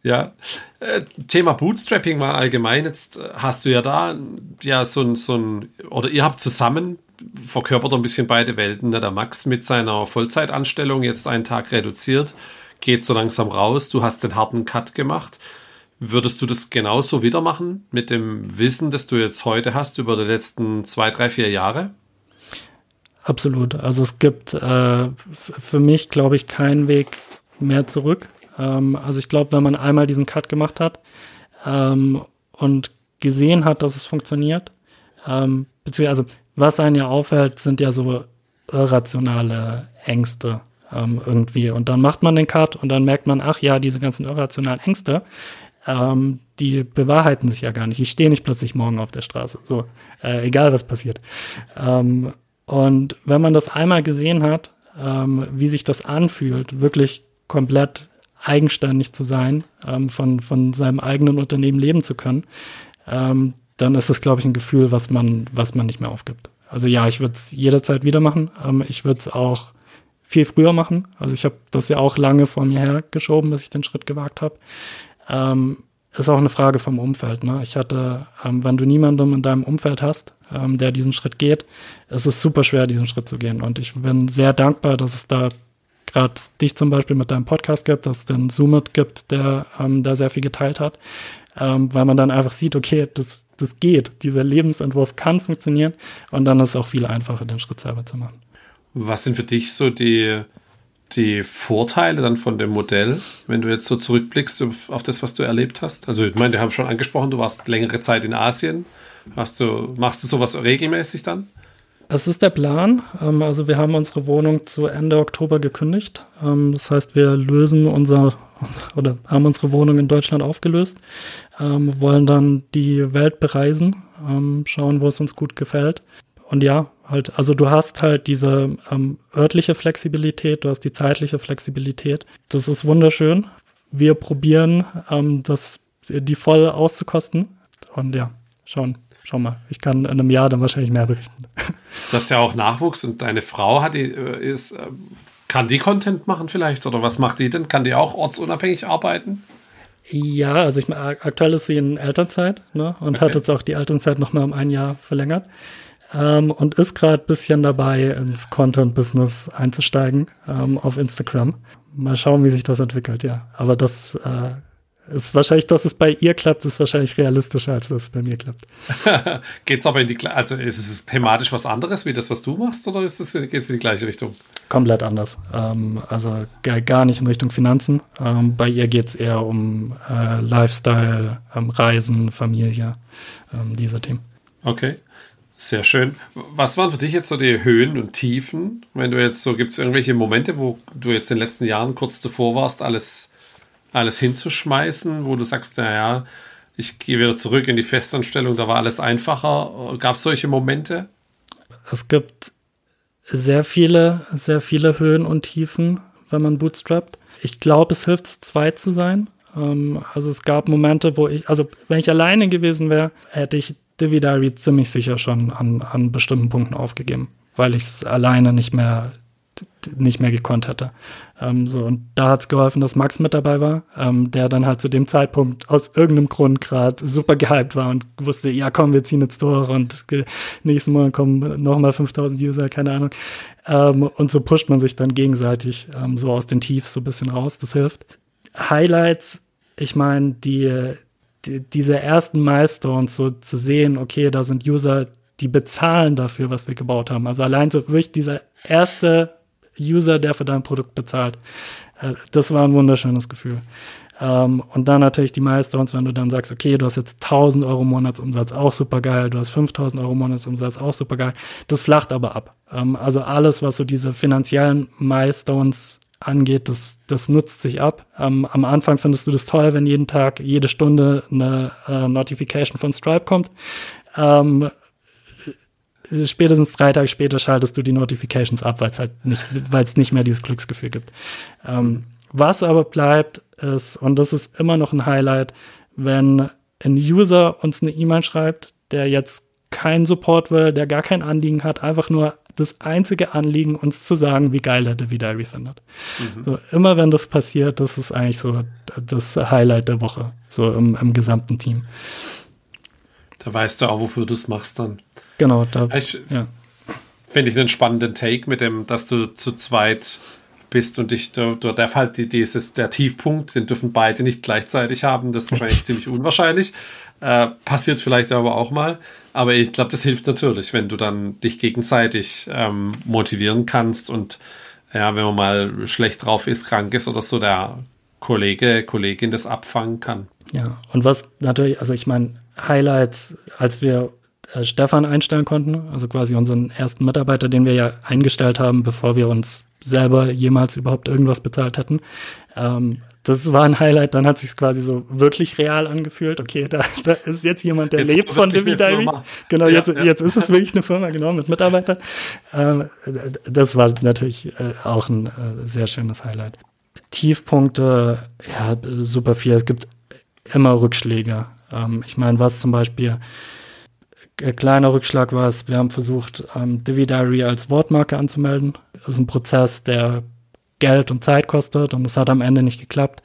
Ja. Äh, Thema Bootstrapping mal allgemein. Jetzt äh, hast du ja da ja so ein, so ein, oder ihr habt zusammen verkörpert ein bisschen beide Welten. Ne? Der Max mit seiner Vollzeitanstellung jetzt einen Tag reduziert, geht so langsam raus. Du hast den harten Cut gemacht. Würdest du das genauso wieder machen mit dem Wissen, das du jetzt heute hast über die letzten zwei, drei, vier Jahre? Absolut. Also es gibt äh, für mich, glaube ich, keinen Weg mehr zurück. Ähm, also ich glaube, wenn man einmal diesen Cut gemacht hat ähm, und gesehen hat, dass es funktioniert, ähm, beziehungsweise also was einen ja auffällt, sind ja so irrationale Ängste ähm, irgendwie. Und dann macht man den Cut und dann merkt man, ach ja, diese ganzen irrationalen Ängste, ähm, die bewahrheiten sich ja gar nicht. Ich stehe nicht plötzlich morgen auf der Straße. So, äh, egal was passiert. Ähm, und wenn man das einmal gesehen hat, ähm, wie sich das anfühlt, wirklich komplett eigenständig zu sein, ähm, von, von seinem eigenen Unternehmen leben zu können, ähm, dann ist das, glaube ich, ein Gefühl, was man, was man nicht mehr aufgibt. Also ja, ich würde es jederzeit wieder machen. Ähm, ich würde es auch viel früher machen. Also ich habe das ja auch lange vor mir hergeschoben, bis ich den Schritt gewagt habe. Ähm, ist auch eine Frage vom Umfeld. Ne? Ich hatte, ähm, wenn du niemanden in deinem Umfeld hast, ähm, der diesen Schritt geht, ist es super schwer, diesen Schritt zu gehen. Und ich bin sehr dankbar, dass es da gerade dich zum Beispiel mit deinem Podcast gibt, dass es den Zoomit gibt, der ähm, da sehr viel geteilt hat, ähm, weil man dann einfach sieht, okay, das, das geht, dieser Lebensentwurf kann funktionieren und dann ist es auch viel einfacher, den Schritt selber zu machen. Was sind für dich so die die Vorteile dann von dem Modell, wenn du jetzt so zurückblickst auf das, was du erlebt hast? Also ich meine, wir haben schon angesprochen, du warst längere Zeit in Asien. Hast du, machst du sowas regelmäßig dann? Es ist der Plan. Ähm, also wir haben unsere Wohnung zu Ende Oktober gekündigt. Ähm, das heißt, wir lösen unser oder haben unsere Wohnung in Deutschland aufgelöst, ähm, wollen dann die Welt bereisen, schauen, wo es uns gut gefällt. Und ja, halt, also du hast halt diese ähm, örtliche Flexibilität, du hast die zeitliche Flexibilität. Das ist wunderschön. Wir probieren, ähm, das, die voll auszukosten. Und ja, schauen, schau mal. Ich kann in einem Jahr dann wahrscheinlich mehr berichten. Du hast ja auch Nachwuchs und deine Frau hat die, äh, ist, äh, kann die Content machen vielleicht? Oder was macht die denn? Kann die auch ortsunabhängig arbeiten? Ja, also ich, aktuell ist sie in Elternzeit ne, und okay. hat jetzt auch die Elternzeit nochmal um ein Jahr verlängert ähm, und ist gerade ein bisschen dabei, ins Content-Business einzusteigen ähm, auf Instagram. Mal schauen, wie sich das entwickelt, ja. Aber das äh, ist wahrscheinlich, dass es bei ihr klappt, ist wahrscheinlich realistischer, als dass es bei mir klappt. geht es aber in die, also ist es thematisch was anderes wie das, was du machst, oder ist es, geht es in die gleiche Richtung? Komplett anders. Ähm, also gar nicht in Richtung Finanzen. Ähm, bei ihr geht es eher um äh, Lifestyle, ähm, Reisen, Familie, ähm, diese Themen. Okay. Sehr schön. Was waren für dich jetzt so die Höhen und Tiefen? Wenn du jetzt so, gibt es irgendwelche Momente, wo du jetzt in den letzten Jahren kurz davor warst, alles, alles hinzuschmeißen, wo du sagst, naja, ich gehe wieder zurück in die Festanstellung, da war alles einfacher. Gab es solche Momente? Es gibt sehr viele, sehr viele Höhen und Tiefen, wenn man bootstrappt. Ich glaube, es hilft, zu zweit zu sein. Ähm, also es gab Momente, wo ich, also wenn ich alleine gewesen wäre, hätte ich Divi Diary ziemlich sicher schon an, an bestimmten Punkten aufgegeben, weil ich es alleine nicht mehr nicht mehr gekonnt hätte. Ähm, so, und da hat es geholfen, dass Max mit dabei war, ähm, der dann halt zu dem Zeitpunkt aus irgendeinem Grund gerade super gehypt war und wusste, ja komm, wir ziehen jetzt durch und nächsten Monat kommen nochmal 5000 User, keine Ahnung. Ähm, und so pusht man sich dann gegenseitig ähm, so aus den Tiefs so ein bisschen raus, das hilft. Highlights, ich meine, die, die, diese ersten Milestones so zu sehen, okay, da sind User, die bezahlen dafür, was wir gebaut haben. Also allein so wirklich dieser erste User, der für dein Produkt bezahlt. Äh, das war ein wunderschönes Gefühl. Ähm, und dann natürlich die Milestones, wenn du dann sagst, okay, du hast jetzt 1000 Euro Monatsumsatz, auch super geil, du hast 5000 Euro Monatsumsatz, auch super geil. Das flacht aber ab. Ähm, also alles, was so diese finanziellen Milestones angeht, das, das nutzt sich ab. Ähm, am Anfang findest du das toll, wenn jeden Tag, jede Stunde eine äh, Notification von Stripe kommt. Ähm, spätestens drei Tage später schaltest du die Notifications ab, weil es halt nicht, nicht mehr dieses Glücksgefühl gibt. Ähm, was aber bleibt, ist, und das ist immer noch ein Highlight, wenn ein User uns eine E-Mail schreibt, der jetzt keinen Support will, der gar kein Anliegen hat, einfach nur das einzige Anliegen, uns zu sagen, wie geil er Divi Diary findet. Mhm. So, immer wenn das passiert, das ist eigentlich so das Highlight der Woche, so im, im gesamten Team. Da weißt du auch, wofür du es machst dann. Genau, da ich, ja. finde ich einen spannenden Take mit dem, dass du zu zweit bist und dich, du, du darf halt die, dieses, der Tiefpunkt, den dürfen beide nicht gleichzeitig haben, das ist wahrscheinlich ziemlich unwahrscheinlich. Äh, passiert vielleicht aber auch mal. Aber ich glaube, das hilft natürlich, wenn du dann dich gegenseitig ähm, motivieren kannst und ja, wenn man mal schlecht drauf ist, krank ist oder so, der Kollege, Kollegin das abfangen kann. Ja, und was natürlich, also ich meine, Highlights, als wir äh, Stefan einstellen konnten, also quasi unseren ersten Mitarbeiter, den wir ja eingestellt haben, bevor wir uns selber jemals überhaupt irgendwas bezahlt hätten. Ähm, das war ein Highlight, dann hat sich quasi so wirklich real angefühlt. Okay, da, da ist jetzt jemand, der jetzt lebt von Divi Diary. Genau, ja, jetzt, ja. jetzt ist es wirklich eine Firma, genau, mit Mitarbeitern. Ähm, das war natürlich äh, auch ein äh, sehr schönes Highlight. Tiefpunkte, ja, super viel. Es gibt immer Rückschläge. Ähm, ich meine, was zum Beispiel ein kleiner Rückschlag war es, wir haben versucht, ähm, Divi Diary als Wortmarke anzumelden. Das ist ein Prozess, der Geld und Zeit kostet und es hat am Ende nicht geklappt.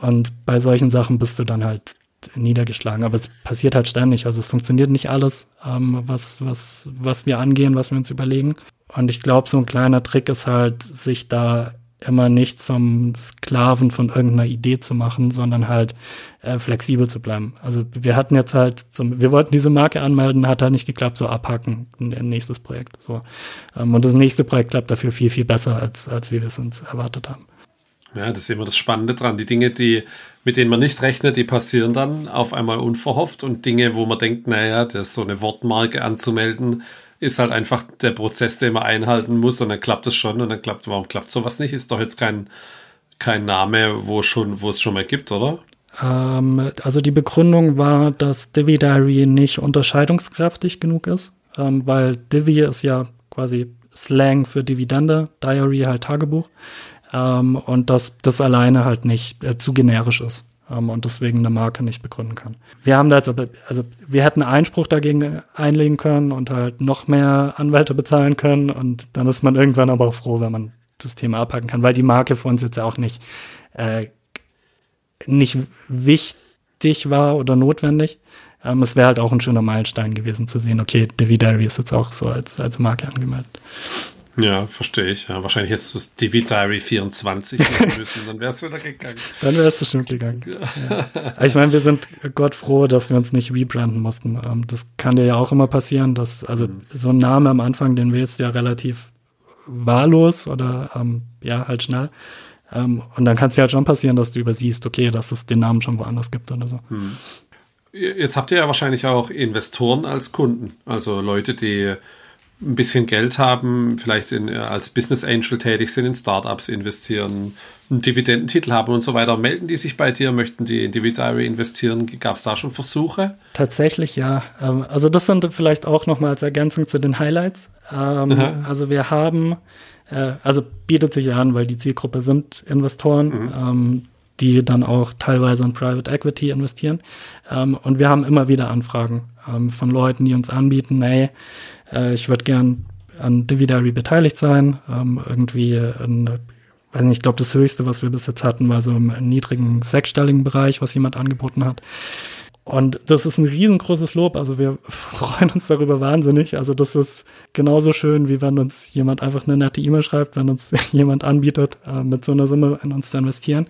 Und bei solchen Sachen bist du dann halt niedergeschlagen. Aber es passiert halt ständig. Also es funktioniert nicht alles, ähm, was, was, was wir angehen, was wir uns überlegen. Und ich glaube, so ein kleiner Trick ist halt, sich da immer nicht zum Sklaven von irgendeiner Idee zu machen, sondern halt äh, flexibel zu bleiben. Also wir hatten jetzt halt, zum, wir wollten diese Marke anmelden, hat halt nicht geklappt, so abhaken, nächstes Projekt. So. Ähm, und das nächste Projekt klappt dafür viel, viel besser, als, als wir es uns erwartet haben. Ja, das ist immer das Spannende dran. Die Dinge, die, mit denen man nicht rechnet, die passieren dann auf einmal unverhofft und Dinge, wo man denkt, naja, das ist so eine Wortmarke anzumelden, ist halt einfach der Prozess, den man einhalten muss und dann klappt es schon und dann klappt, warum klappt sowas nicht? Ist doch jetzt kein, kein Name, wo schon, es schon mal gibt, oder? Ähm, also die Begründung war, dass Divi Diary nicht unterscheidungskräftig genug ist, ähm, weil Divi ist ja quasi Slang für Dividende, Diary halt Tagebuch ähm, und dass das alleine halt nicht äh, zu generisch ist ähm, und deswegen eine Marke nicht begründen kann. Wir haben da jetzt also wir hätten Einspruch dagegen einlegen können und halt noch mehr Anwälte bezahlen können und dann ist man irgendwann aber auch froh, wenn man das Thema abhaken kann, weil die Marke für uns jetzt ja auch nicht, äh, nicht wichtig war oder notwendig. Ähm, es wäre halt auch ein schöner Meilenstein gewesen zu sehen, okay, Divi Diary ist jetzt auch so als, als Marke angemeldet. Ja, verstehe ich. Ja, wahrscheinlich hättest du es Divi Diary 24 machen müssen, dann wäre es wieder gegangen. Dann wäre es bestimmt gegangen. Ja. Ja. Ich meine, wir sind Gott froh, dass wir uns nicht rebranden mussten. Ähm, das kann dir ja auch immer passieren, dass, also mhm. so ein Name am Anfang, den wählst du ja relativ wahllos oder ähm, ja, halt schnell. Ähm, und dann kann es ja halt schon passieren, dass du übersiehst, okay, dass es den Namen schon woanders gibt oder so. Mhm. Jetzt habt ihr ja wahrscheinlich auch Investoren als Kunden, also Leute, die ein bisschen Geld haben, vielleicht in, äh, als Business Angel tätig sind, in Startups investieren, einen Dividendentitel haben und so weiter. Melden die sich bei dir, möchten die in Dividary investieren? Gab es da schon Versuche? Tatsächlich ja. Ähm, also das sind vielleicht auch nochmal als Ergänzung zu den Highlights. Ähm, also wir haben, äh, also bietet sich an, weil die Zielgruppe sind Investoren. Mhm. Ähm, die dann auch teilweise in Private Equity investieren. Und wir haben immer wieder Anfragen von Leuten, die uns anbieten, hey, äh, ich würde gern an Dividary beteiligt sein, ähm, irgendwie in, weiß nicht, ich glaube, das höchste, was wir bis jetzt hatten, war so im niedrigen sechsstelligen Bereich, was jemand angeboten hat. Und das ist ein riesengroßes Lob. Also wir freuen uns darüber wahnsinnig. Also das ist genauso schön, wie wenn uns jemand einfach eine nette E-Mail schreibt, wenn uns jemand anbietet, äh, mit so einer Summe in uns zu investieren.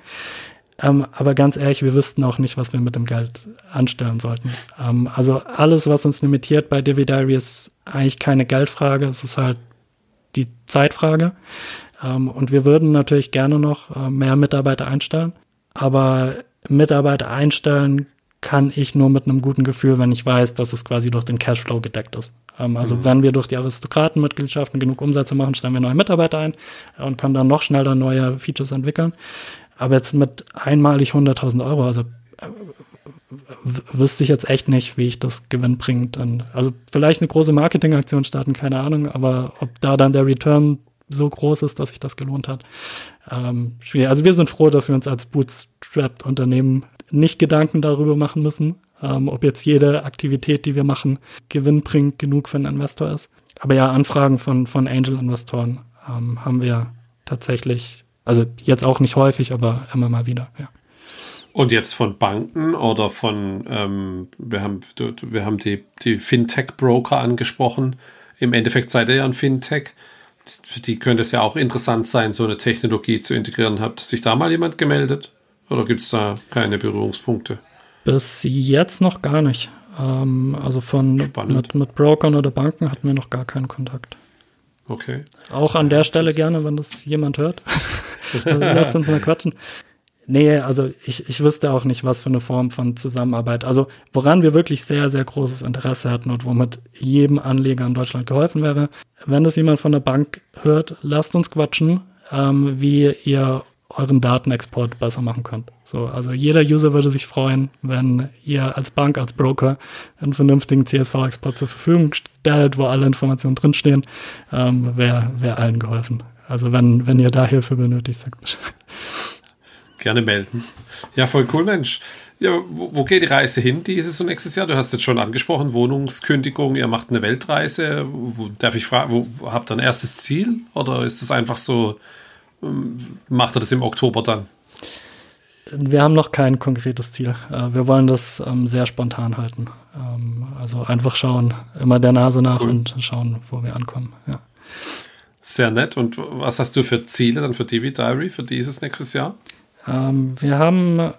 Ähm, aber ganz ehrlich, wir wüssten auch nicht, was wir mit dem Geld anstellen sollten. Ähm, also alles, was uns limitiert bei Dividary, ist eigentlich keine Geldfrage, es ist halt die Zeitfrage. Ähm, und wir würden natürlich gerne noch äh, mehr Mitarbeiter einstellen. Aber Mitarbeiter einstellen kann ich nur mit einem guten Gefühl, wenn ich weiß, dass es quasi durch den Cashflow gedeckt ist. Ähm, also mhm. wenn wir durch die Aristokratenmitgliedschaften genug Umsätze machen, stellen wir neue Mitarbeiter ein und können dann noch schneller neue Features entwickeln. Aber jetzt mit einmalig 100.000 Euro, also äh, wüsste ich jetzt echt nicht, wie ich das gewinnbringend dann, also vielleicht eine große Marketingaktion starten, keine Ahnung, aber ob da dann der Return so groß ist, dass sich das gelohnt hat. Ähm, schwierig. Also wir sind froh, dass wir uns als Bootstrapped Unternehmen nicht Gedanken darüber machen müssen, ähm, ob jetzt jede Aktivität, die wir machen, gewinnbringend genug für einen Investor ist. Aber ja, Anfragen von, von Angel-Investoren ähm, haben wir tatsächlich also jetzt auch nicht häufig, aber immer mal wieder, ja. Und jetzt von Banken oder von, ähm, wir haben, wir haben die, die Fintech-Broker angesprochen. Im Endeffekt seid ihr ja ein Fintech. Für die könnte es ja auch interessant sein, so eine Technologie zu integrieren. Hat sich da mal jemand gemeldet? Oder gibt es da keine Berührungspunkte? Bis jetzt noch gar nicht. Ähm, also von mit, mit Brokern oder Banken hatten wir noch gar keinen Kontakt. Okay. Auch an der Stelle das gerne, wenn das jemand hört. also lasst uns mal quatschen. Nee, also ich, ich wüsste auch nicht, was für eine Form von Zusammenarbeit. Also woran wir wirklich sehr, sehr großes Interesse hätten und womit jedem Anleger in Deutschland geholfen wäre, wenn das jemand von der Bank hört, lasst uns quatschen, ähm, wie ihr euren Datenexport besser machen könnt. So, also jeder User würde sich freuen, wenn ihr als Bank, als Broker einen vernünftigen CSV-Export zur Verfügung stellt, wo alle Informationen drinstehen. Ähm, Wäre wär allen geholfen. Also wenn, wenn ihr da Hilfe benötigt, sagt Bescheid. Gerne melden. Ja, voll cool, Mensch. Ja, wo, wo, geht die Reise hin dieses und nächstes Jahr? Du hast jetzt schon angesprochen, Wohnungskündigung, ihr macht eine Weltreise. Wo, darf ich fragen, wo, habt ihr ein erstes Ziel? Oder ist es einfach so, macht er das im Oktober dann? Wir haben noch kein konkretes Ziel. Äh, wir wollen das ähm, sehr spontan halten. Ähm, also einfach schauen, immer der Nase nach cool. und schauen, wo wir ankommen. Ja. Sehr nett. Und was hast du für Ziele dann für Divi Diary für dieses nächstes Jahr? Ähm, wir haben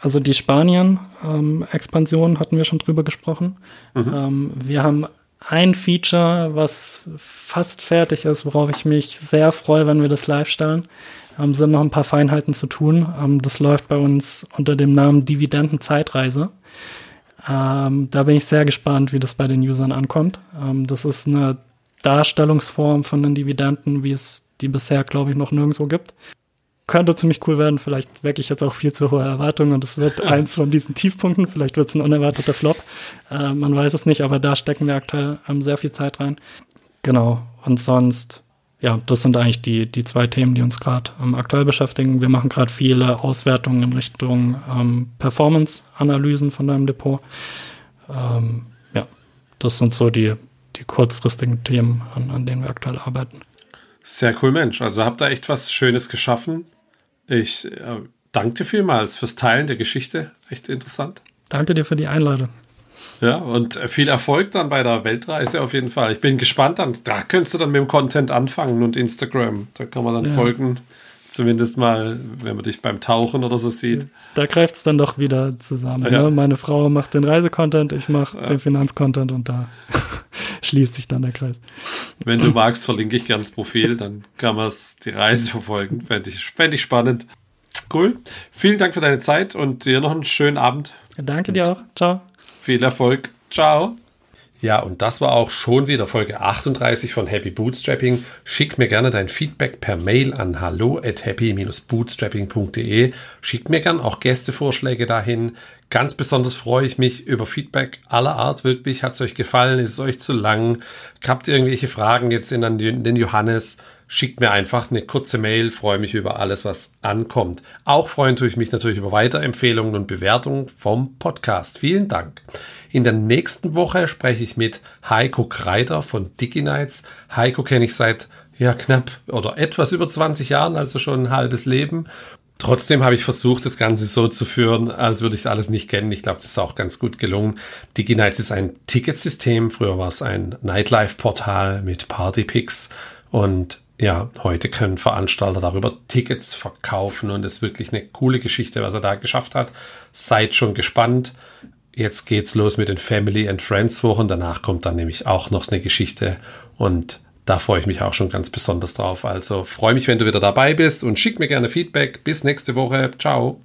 also die Spanien-Expansion hatten wir schon drüber gesprochen. Mhm. Wir haben ein Feature, was fast fertig ist, worauf ich mich sehr freue, wenn wir das live stellen. Ähm, sind noch ein paar Feinheiten zu tun. Ähm, das läuft bei uns unter dem Namen Dividenden-Zeitreise. Ähm, da bin ich sehr gespannt, wie das bei den Usern ankommt. Ähm, das ist eine Darstellungsform von den Dividenden, wie es die bisher, glaube ich, noch nirgendwo gibt könnte ziemlich cool werden. Vielleicht wecke ich jetzt auch viel zu hohe Erwartungen und es wird eins von diesen Tiefpunkten. Vielleicht wird es ein unerwarteter Flop. Äh, man weiß es nicht, aber da stecken wir aktuell ähm, sehr viel Zeit rein. Genau. Und sonst, ja, das sind eigentlich die, die zwei Themen, die uns gerade ähm, aktuell beschäftigen. Wir machen gerade viele Auswertungen in Richtung ähm, Performance-Analysen von deinem Depot. Ähm, ja, das sind so die, die kurzfristigen Themen, an, an denen wir aktuell arbeiten. Sehr cool, Mensch. Also habt ihr echt was Schönes geschaffen. Ich äh, danke dir vielmals fürs Teilen der Geschichte. Echt interessant. Danke dir für die Einladung. Ja, und viel Erfolg dann bei der Weltreise auf jeden Fall. Ich bin gespannt dann. Da könntest du dann mit dem Content anfangen und Instagram. Da kann man dann ja. folgen. Zumindest mal, wenn man dich beim Tauchen oder so sieht. Da greift es dann doch wieder zusammen. Ja. Ne? Meine Frau macht den Reisecontent, ich mache ja. den Finanzcontent und da schließt sich dann der Kreis. Wenn du magst, verlinke ich gerne das Profil, dann kann man die Reise verfolgen. Fände ich, fänd ich spannend. Cool. Vielen Dank für deine Zeit und dir noch einen schönen Abend. Danke dir auch. Ciao. Viel Erfolg. Ciao. Ja, und das war auch schon wieder Folge 38 von Happy Bootstrapping. Schick mir gerne dein Feedback per Mail an hallo at happy-bootstrapping.de. Schick mir gerne auch Gästevorschläge dahin. Ganz besonders freue ich mich über Feedback aller Art. Wirklich, hat es euch gefallen? Ist es euch zu lang? Habt ihr irgendwelche Fragen jetzt in den Johannes? Schickt mir einfach eine kurze Mail, freue mich über alles, was ankommt. Auch freuen tue ich mich natürlich über Weiterempfehlungen und Bewertungen vom Podcast. Vielen Dank. In der nächsten Woche spreche ich mit Heiko Kreider von DigiNights. Heiko kenne ich seit ja knapp oder etwas über 20 Jahren, also schon ein halbes Leben. Trotzdem habe ich versucht, das Ganze so zu führen, als würde ich alles nicht kennen. Ich glaube, das ist auch ganz gut gelungen. DigiNights ist ein Ticketsystem. Früher war es ein Nightlife-Portal mit Partypicks und ja, heute können Veranstalter darüber Tickets verkaufen und es ist wirklich eine coole Geschichte, was er da geschafft hat. Seid schon gespannt. Jetzt geht's los mit den Family and Friends Wochen. Danach kommt dann nämlich auch noch eine Geschichte und da freue ich mich auch schon ganz besonders drauf. Also freue mich, wenn du wieder dabei bist und schick mir gerne Feedback. Bis nächste Woche. Ciao.